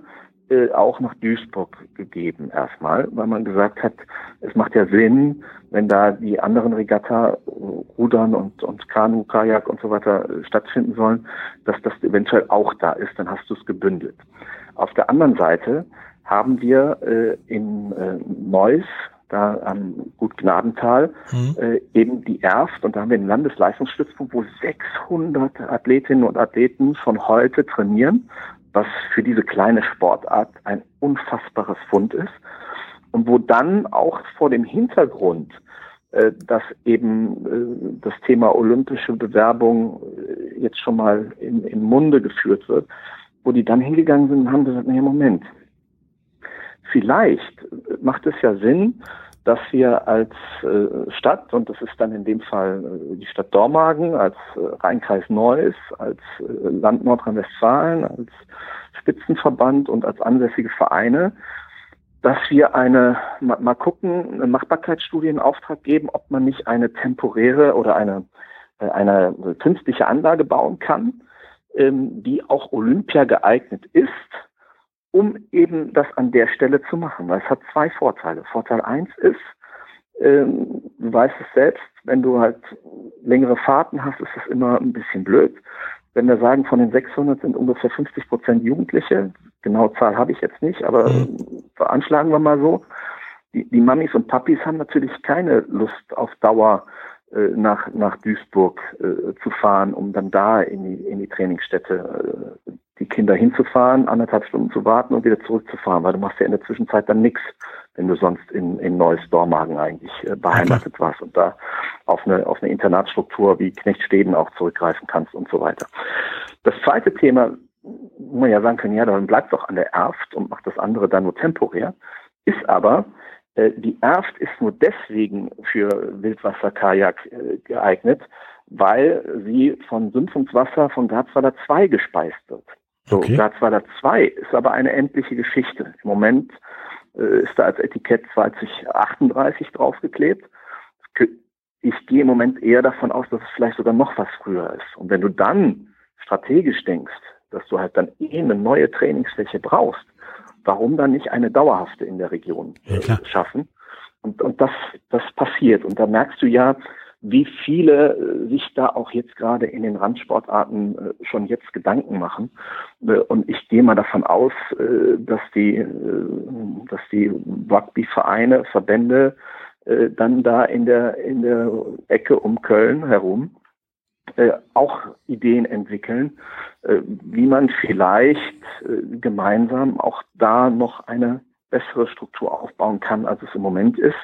äh, auch nach Duisburg gegeben erstmal, weil man gesagt hat, es macht ja Sinn, wenn da die anderen Regatta, Rudern und, und Kanu, Kajak und so weiter äh, stattfinden sollen, dass das eventuell auch da ist, dann hast du es gebündelt. Auf der anderen Seite haben wir äh, in äh, Neuss, da am Gut Gnadental, mhm. äh, eben die Erft und da haben wir einen Landesleistungsstützpunkt, wo 600 Athletinnen und Athleten schon heute trainieren was für diese kleine Sportart ein unfassbares Fund ist und wo dann auch vor dem Hintergrund, äh, dass eben äh, das Thema olympische Bewerbung äh, jetzt schon mal in, in Munde geführt wird, wo die dann hingegangen sind und haben gesagt, nee, Moment, vielleicht macht es ja Sinn, dass wir als äh, Stadt, und das ist dann in dem Fall äh, die Stadt Dormagen, als äh, Rheinkreis Neuss, als Land Nordrhein-Westfalen, als Spitzenverband und als ansässige Vereine, dass wir eine, mal, gucken, eine Machbarkeitsstudie in Auftrag geben, ob man nicht eine temporäre oder eine, eine künstliche Anlage bauen kann, ähm, die auch Olympia geeignet ist, um eben das an der Stelle zu machen. Weil es hat zwei Vorteile. Vorteil eins ist, ähm, du weißt es selbst, wenn du halt längere Fahrten hast, ist es immer ein bisschen blöd. Wenn wir sagen, von den 600 sind ungefähr 50 Prozent Jugendliche, genaue Zahl habe ich jetzt nicht, aber mhm. veranschlagen wir mal so. Die, die Mamis und Papis haben natürlich keine Lust auf Dauer äh, nach, nach Duisburg äh, zu fahren, um dann da in die, in die Trainingsstätte äh, die Kinder hinzufahren, anderthalb Stunden zu warten und wieder zurückzufahren, weil du machst ja in der Zwischenzeit dann nichts, wenn du sonst in, in Neues Dormagen eigentlich äh, beheimatet okay. warst und da auf eine, auf eine Internatsstruktur wie Knechtsteden auch zurückgreifen kannst und so weiter. Das zweite Thema, wo man ja sagen kann, ja, dann bleibt doch an der Erft und macht das andere dann nur temporär, ist aber, äh, die Erft ist nur deswegen für Wildwasserkajak äh, geeignet, weil sie von Sümpfungswasser von Garzweiler 2 gespeist wird. So, okay. Garzweiler 2 ist aber eine endliche Geschichte. Im Moment äh, ist da als Etikett 2038 draufgeklebt. Ich gehe im Moment eher davon aus, dass es vielleicht sogar noch was früher ist. Und wenn du dann strategisch denkst, dass du halt dann eh eine neue Trainingsfläche brauchst, warum dann nicht eine dauerhafte in der Region äh, ja, schaffen? Und, und das, das passiert. Und da merkst du ja, wie viele äh, sich da auch jetzt gerade in den Randsportarten äh, schon jetzt Gedanken machen. Äh, und ich gehe mal davon aus, dass die, dass die Rugby-Vereine, Verbände dann da in der, in der Ecke um Köln herum auch Ideen entwickeln, wie man vielleicht gemeinsam auch da noch eine bessere Struktur aufbauen kann, als es im Moment ist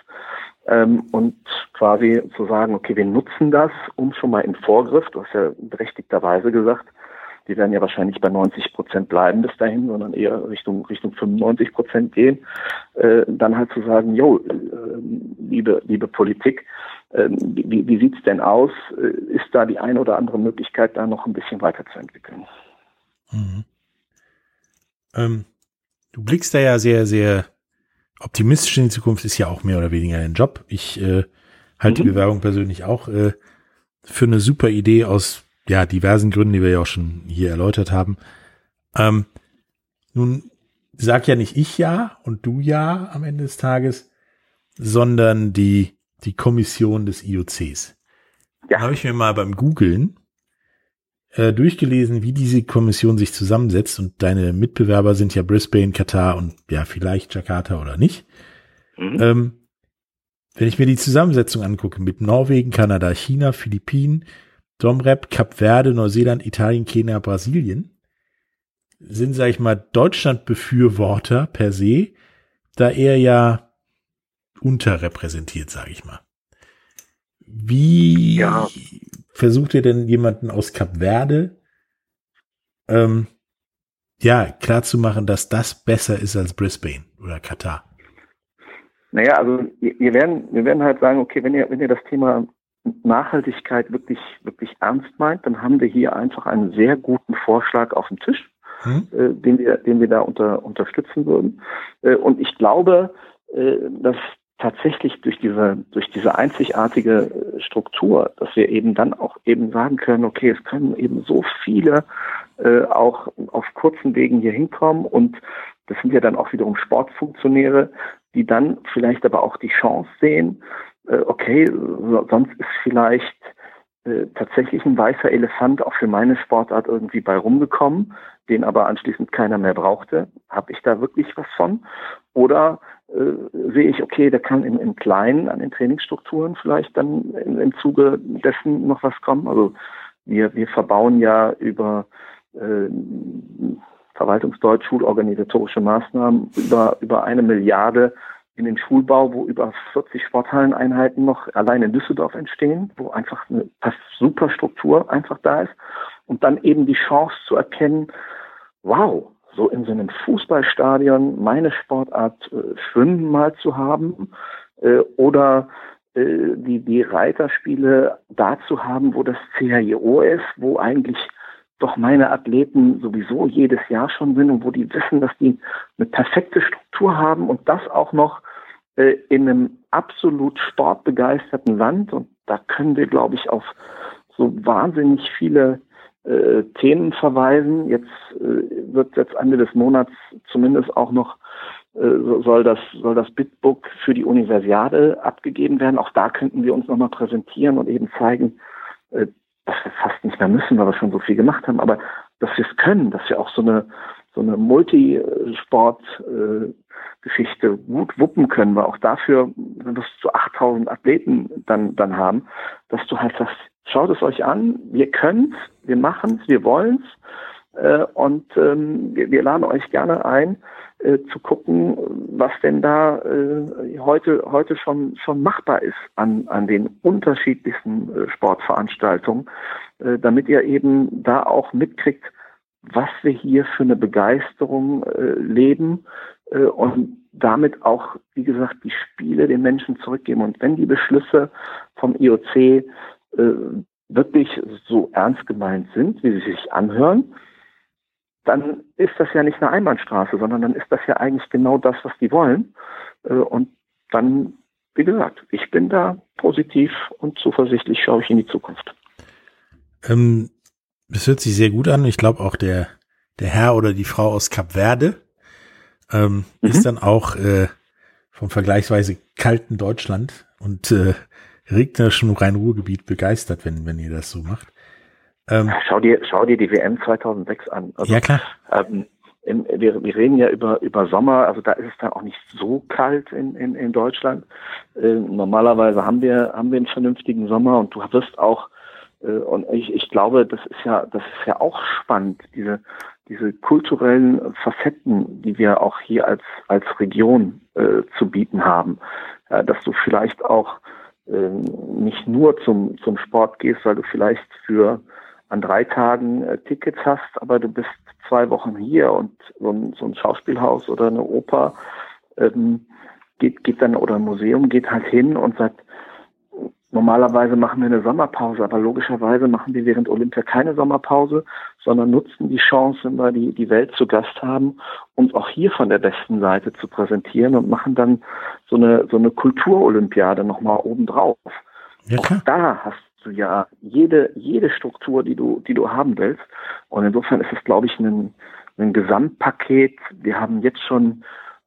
ähm, und quasi zu sagen, okay, wir nutzen das, um schon mal in Vorgriff, du hast ja berechtigterweise gesagt, die werden ja wahrscheinlich bei 90 Prozent bleiben bis dahin, sondern eher Richtung Richtung 95 Prozent gehen, äh, dann halt zu sagen, jo, äh, liebe liebe Politik, äh, wie, wie sieht's denn aus? Äh, ist da die eine oder andere Möglichkeit, da noch ein bisschen weiterzuentwickeln? Mhm. Ähm, du blickst da ja sehr sehr optimistisch in die Zukunft ist ja auch mehr oder weniger ein Job. Ich äh, halte mhm. die Bewerbung persönlich auch äh, für eine super Idee aus ja diversen Gründen, die wir ja auch schon hier erläutert haben. Ähm, nun sag ja nicht ich ja und du ja am Ende des Tages, sondern die die Kommission des IOCs. Ja. Da habe ich mir mal beim Googlen äh, durchgelesen, wie diese Kommission sich zusammensetzt und deine Mitbewerber sind ja Brisbane, Katar und ja vielleicht Jakarta oder nicht. Mhm. Ähm, wenn ich mir die Zusammensetzung angucke mit Norwegen, Kanada, China, Philippinen, Domrep, Kap Verde, Neuseeland, Italien, Kenia, Brasilien, sind, sag ich mal, Deutschland-Befürworter per se, da er ja unterrepräsentiert, sage ich mal. Wie ja. Versucht ihr denn jemanden aus Kap Verde ähm, ja, klar zu machen, dass das besser ist als Brisbane oder Katar? Naja, also wir werden, wir werden halt sagen, okay, wenn ihr, wenn ihr das Thema Nachhaltigkeit wirklich, wirklich ernst meint, dann haben wir hier einfach einen sehr guten Vorschlag auf dem Tisch, hm? äh, den wir, den wir da unter, unterstützen würden. Äh, und ich glaube, äh, dass tatsächlich durch diese, durch diese einzigartige äh, Struktur, dass wir eben dann auch eben sagen können, okay, es können eben so viele äh, auch auf kurzen Wegen hier hinkommen und das sind ja dann auch wiederum Sportfunktionäre, die dann vielleicht aber auch die Chance sehen, äh, okay, sonst ist vielleicht äh, tatsächlich ein weißer Elefant auch für meine Sportart irgendwie bei rumgekommen, den aber anschließend keiner mehr brauchte. Habe ich da wirklich was von? Oder äh, sehe ich, okay, da kann im, im Kleinen an den Trainingsstrukturen vielleicht dann im, im Zuge dessen noch was kommen? Also wir, wir verbauen ja über äh, Verwaltungsdeutsch, schulorganisatorische Maßnahmen über, über eine Milliarde in den Schulbau, wo über 40 Sporthalleneinheiten noch allein in Düsseldorf entstehen, wo einfach eine super Struktur einfach da ist und dann eben die Chance zu erkennen, wow, so in so einem Fußballstadion meine Sportart äh, Schwimmen mal zu haben äh, oder äh, die, die Reiterspiele da zu haben, wo das CHIO ist, wo eigentlich doch meine Athleten sowieso jedes Jahr schon sind und wo die wissen, dass die eine perfekte Struktur haben und das auch noch äh, in einem absolut sportbegeisterten Land. Und da können wir, glaube ich, auf so wahnsinnig viele äh, Themen verweisen. Jetzt äh, wird jetzt Ende des Monats zumindest auch noch äh, soll das soll das Bitbook für die Universiade abgegeben werden. Auch da könnten wir uns nochmal präsentieren und eben zeigen, äh, dass wir fast nicht mehr müssen, weil wir schon so viel gemacht haben, aber dass wir es können, dass wir auch so eine so eine Multisport-Geschichte äh, gut wuppen können, weil auch dafür, wenn wir es zu 8000 Athleten dann, dann haben, dass du halt sagst, schaut es euch an, wir können es, wir machen es, wir wollen es äh, und ähm, wir, wir laden euch gerne ein, äh, zu gucken, was denn da äh, heute heute schon schon machbar ist an an den unterschiedlichsten äh, Sportveranstaltungen, äh, damit ihr eben da auch mitkriegt, was wir hier für eine Begeisterung äh, leben äh, und damit auch, wie gesagt, die Spiele den Menschen zurückgeben. Und wenn die Beschlüsse vom IOC äh, wirklich so ernst gemeint sind, wie sie sich anhören, dann ist das ja nicht eine Einbahnstraße, sondern dann ist das ja eigentlich genau das, was die wollen. Äh, und dann, wie gesagt, ich bin da positiv und zuversichtlich schaue ich in die Zukunft. Ähm, das hört sich sehr gut an. Ich glaube auch der, der Herr oder die Frau aus Kap Verde ähm, mhm. ist dann auch äh, vom vergleichsweise kalten Deutschland und äh, regnerischen Rhein-Ruhr-Gebiet begeistert, wenn, wenn ihr das so macht. Ähm, schau dir, schau dir die WM 2006 an. Also, ja klar. Ähm, im, wir, wir reden ja über, über Sommer, also da ist es dann auch nicht so kalt in, in, in Deutschland. Äh, normalerweise haben wir, haben wir einen vernünftigen Sommer und du wirst auch, äh, und ich, ich glaube, das ist ja, das ist ja auch spannend, diese, diese kulturellen Facetten, die wir auch hier als, als Region äh, zu bieten haben. Dass du vielleicht auch nicht nur zum, zum Sport gehst, weil du vielleicht für an drei Tagen äh, Tickets hast, aber du bist zwei Wochen hier und so ein, so ein Schauspielhaus oder eine Oper ähm, geht, geht dann oder ein Museum geht halt hin und sagt, normalerweise machen wir eine Sommerpause, aber logischerweise machen wir während Olympia keine Sommerpause, sondern nutzen die Chance, wenn wir die, die Welt zu Gast haben, uns auch hier von der besten Seite zu präsentieren und machen dann so eine, so eine Kulturolympiade nochmal obendrauf. Ja, auch da hast du ja jede, jede Struktur, die du, die du haben willst. Und insofern ist es, glaube ich, ein, ein Gesamtpaket. Wir haben jetzt schon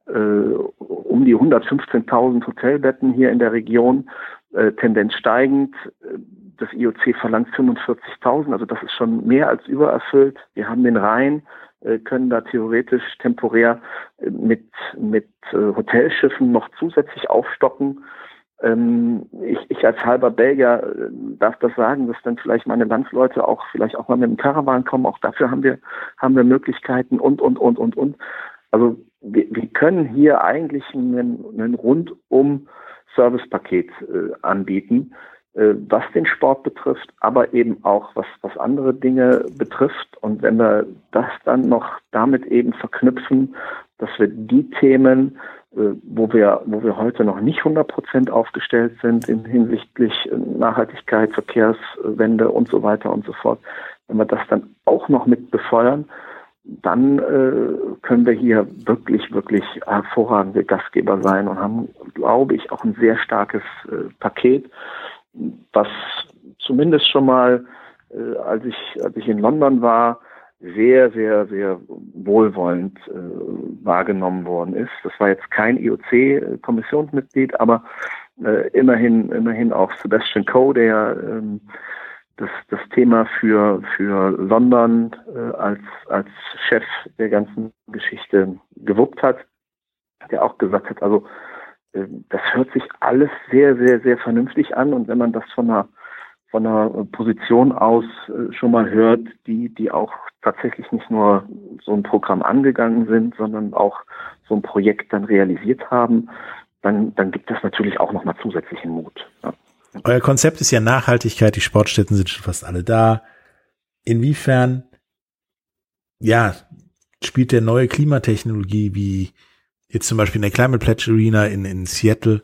äh, um die 115.000 Hotelbetten hier in der Region, äh, Tendenz steigend. Das IOC verlangt 45.000, also das ist schon mehr als übererfüllt. Wir haben den Rhein, äh, können da theoretisch temporär äh, mit, mit Hotelschiffen noch zusätzlich aufstocken. Ähm, ich, ich als halber Belgier darf das sagen, dass dann vielleicht meine Landsleute auch vielleicht auch mal mit dem Caravan kommen. Auch dafür haben wir, haben wir Möglichkeiten und, und, und, und, und. Also wir, wir können hier eigentlich einen, einen rundum Servicepaket äh, anbieten, äh, was den Sport betrifft, aber eben auch was, was andere Dinge betrifft. Und wenn wir das dann noch damit eben verknüpfen, dass wir die Themen, äh, wo wir, wo wir heute noch nicht 100 Prozent aufgestellt sind in hinsichtlich Nachhaltigkeit, Verkehrswende und so weiter und so fort, wenn wir das dann auch noch mit befeuern, dann äh, können wir hier wirklich, wirklich hervorragende Gastgeber sein und haben, glaube ich, auch ein sehr starkes äh, Paket, was zumindest schon mal, äh, als ich, als ich in London war, sehr, sehr, sehr wohlwollend äh, wahrgenommen worden ist. Das war jetzt kein IOC-Kommissionsmitglied, aber äh, immerhin, immerhin auch Sebastian Coe, der ähm, das, das Thema für, für London äh, als, als Chef der ganzen Geschichte gewuppt hat, der auch gesagt hat, also äh, das hört sich alles sehr, sehr, sehr vernünftig an und wenn man das von einer von einer Position aus äh, schon mal hört, die, die auch tatsächlich nicht nur so ein Programm angegangen sind, sondern auch so ein Projekt dann realisiert haben, dann, dann gibt das natürlich auch nochmal zusätzlichen Mut. Ja. Euer Konzept ist ja Nachhaltigkeit, die Sportstätten sind schon fast alle da. Inwiefern, ja, spielt der neue Klimatechnologie wie jetzt zum Beispiel in der Climate Pledge Arena in, in Seattle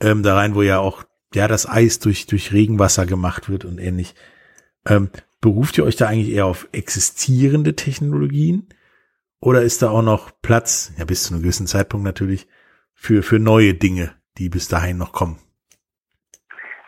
ähm, da rein, wo ja auch ja das Eis durch durch Regenwasser gemacht wird und ähnlich. Ähm, beruft ihr euch da eigentlich eher auf existierende Technologien oder ist da auch noch Platz, ja bis zu einem gewissen Zeitpunkt natürlich, für für neue Dinge, die bis dahin noch kommen?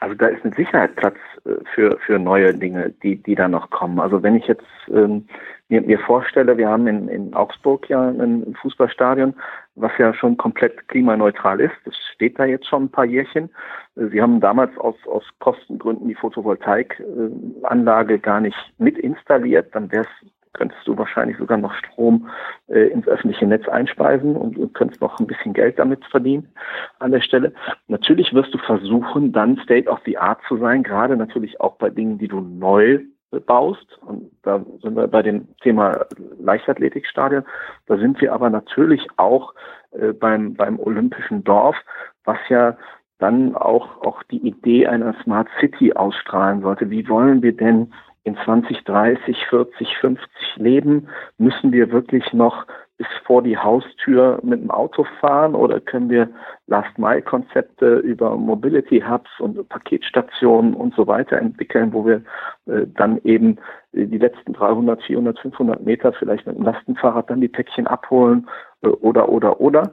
Also da ist mit Sicherheit Platz äh, für, für neue Dinge, die, die da noch kommen. Also wenn ich jetzt ähm, mir, mir vorstelle, wir haben in, in Augsburg ja ein Fußballstadion, was ja schon komplett klimaneutral ist. Das steht da jetzt schon ein paar Jährchen. Äh, sie haben damals aus, aus Kostengründen die Photovoltaikanlage gar nicht mit installiert. Dann wäre es könntest du wahrscheinlich sogar noch Strom äh, ins öffentliche Netz einspeisen und, und könntest noch ein bisschen Geld damit verdienen an der Stelle. Natürlich wirst du versuchen, dann State of the Art zu sein, gerade natürlich auch bei Dingen, die du neu baust. Und da sind wir bei dem Thema Leichtathletikstadion. Da sind wir aber natürlich auch äh, beim, beim Olympischen Dorf, was ja dann auch, auch die Idee einer Smart City ausstrahlen sollte. Wie wollen wir denn in 20, 30, 40, 50 leben? Müssen wir wirklich noch bis vor die Haustür mit dem Auto fahren oder können wir Last-Mile-Konzepte über Mobility Hubs und Paketstationen und so weiter entwickeln, wo wir äh, dann eben die letzten 300, 400, 500 Meter vielleicht mit dem Lastenfahrrad dann die Päckchen abholen äh, oder, oder, oder.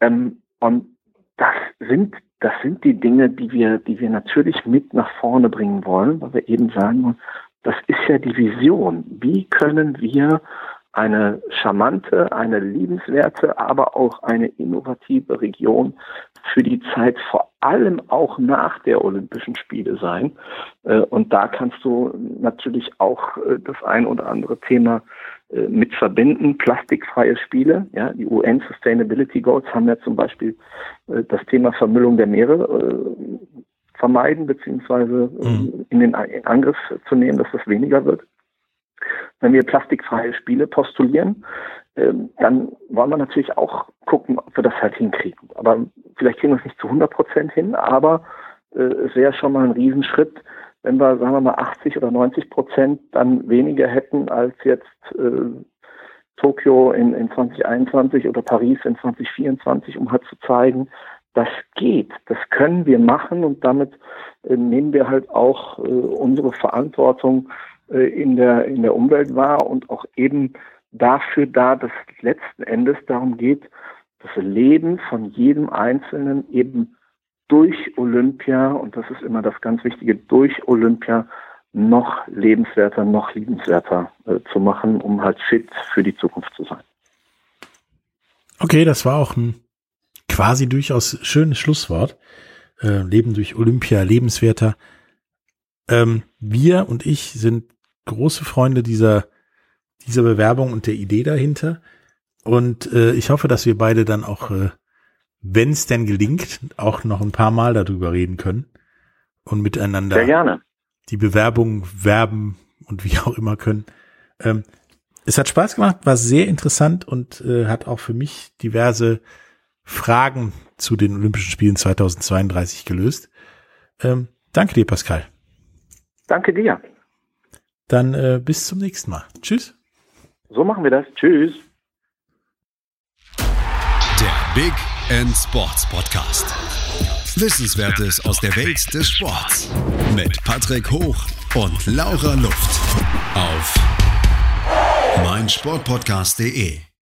Ähm, und das sind das sind die Dinge, die wir, die wir natürlich mit nach vorne bringen wollen, weil wir eben sagen, das ist ja die Vision. Wie können wir eine charmante, eine liebenswerte, aber auch eine innovative Region für die Zeit vor allem auch nach der Olympischen Spiele sein. Äh, und da kannst du natürlich auch äh, das ein oder andere Thema äh, mit verbinden. Plastikfreie Spiele, ja, die UN Sustainability Goals haben ja zum Beispiel das Thema Vermüllung der Meere vermeiden, beziehungsweise mhm. in den in Angriff zu nehmen, dass das weniger wird. Wenn wir plastikfreie Spiele postulieren, ähm, dann wollen wir natürlich auch gucken, ob wir das halt hinkriegen. Aber vielleicht kriegen wir es nicht zu 100 Prozent hin, aber äh, es wäre schon mal ein Riesenschritt, wenn wir, sagen wir mal, 80 oder 90 Prozent dann weniger hätten als jetzt äh, Tokio in, in 2021 oder Paris in 2024, um halt zu zeigen, das geht, das können wir machen und damit äh, nehmen wir halt auch äh, unsere Verantwortung äh, in der in der Umwelt wahr und auch eben dafür da, dass es letzten Endes darum geht, das Leben von jedem Einzelnen eben durch Olympia und das ist immer das ganz Wichtige durch Olympia noch lebenswerter, noch liebenswerter äh, zu machen, um halt fit für die Zukunft zu sein. Okay, das war auch ein quasi durchaus schönes Schlusswort. Äh, Leben durch Olympia, lebenswerter. Ähm, wir und ich sind große Freunde dieser dieser Bewerbung und der Idee dahinter. Und äh, ich hoffe, dass wir beide dann auch, äh, wenn es denn gelingt, auch noch ein paar Mal darüber reden können und miteinander Sehr gerne. die Bewerbung werben und wie auch immer können. Ähm, es hat Spaß gemacht, war sehr interessant und äh, hat auch für mich diverse Fragen zu den Olympischen Spielen 2032 gelöst. Ähm, danke dir, Pascal. Danke dir. Dann äh, bis zum nächsten Mal. Tschüss. So machen wir das. Tschüss. Der Big End Sports Podcast. Wissenswertes aus der Welt des Sports. Mit Patrick Hoch und Laura Luft. Auf meinsportpodcast.de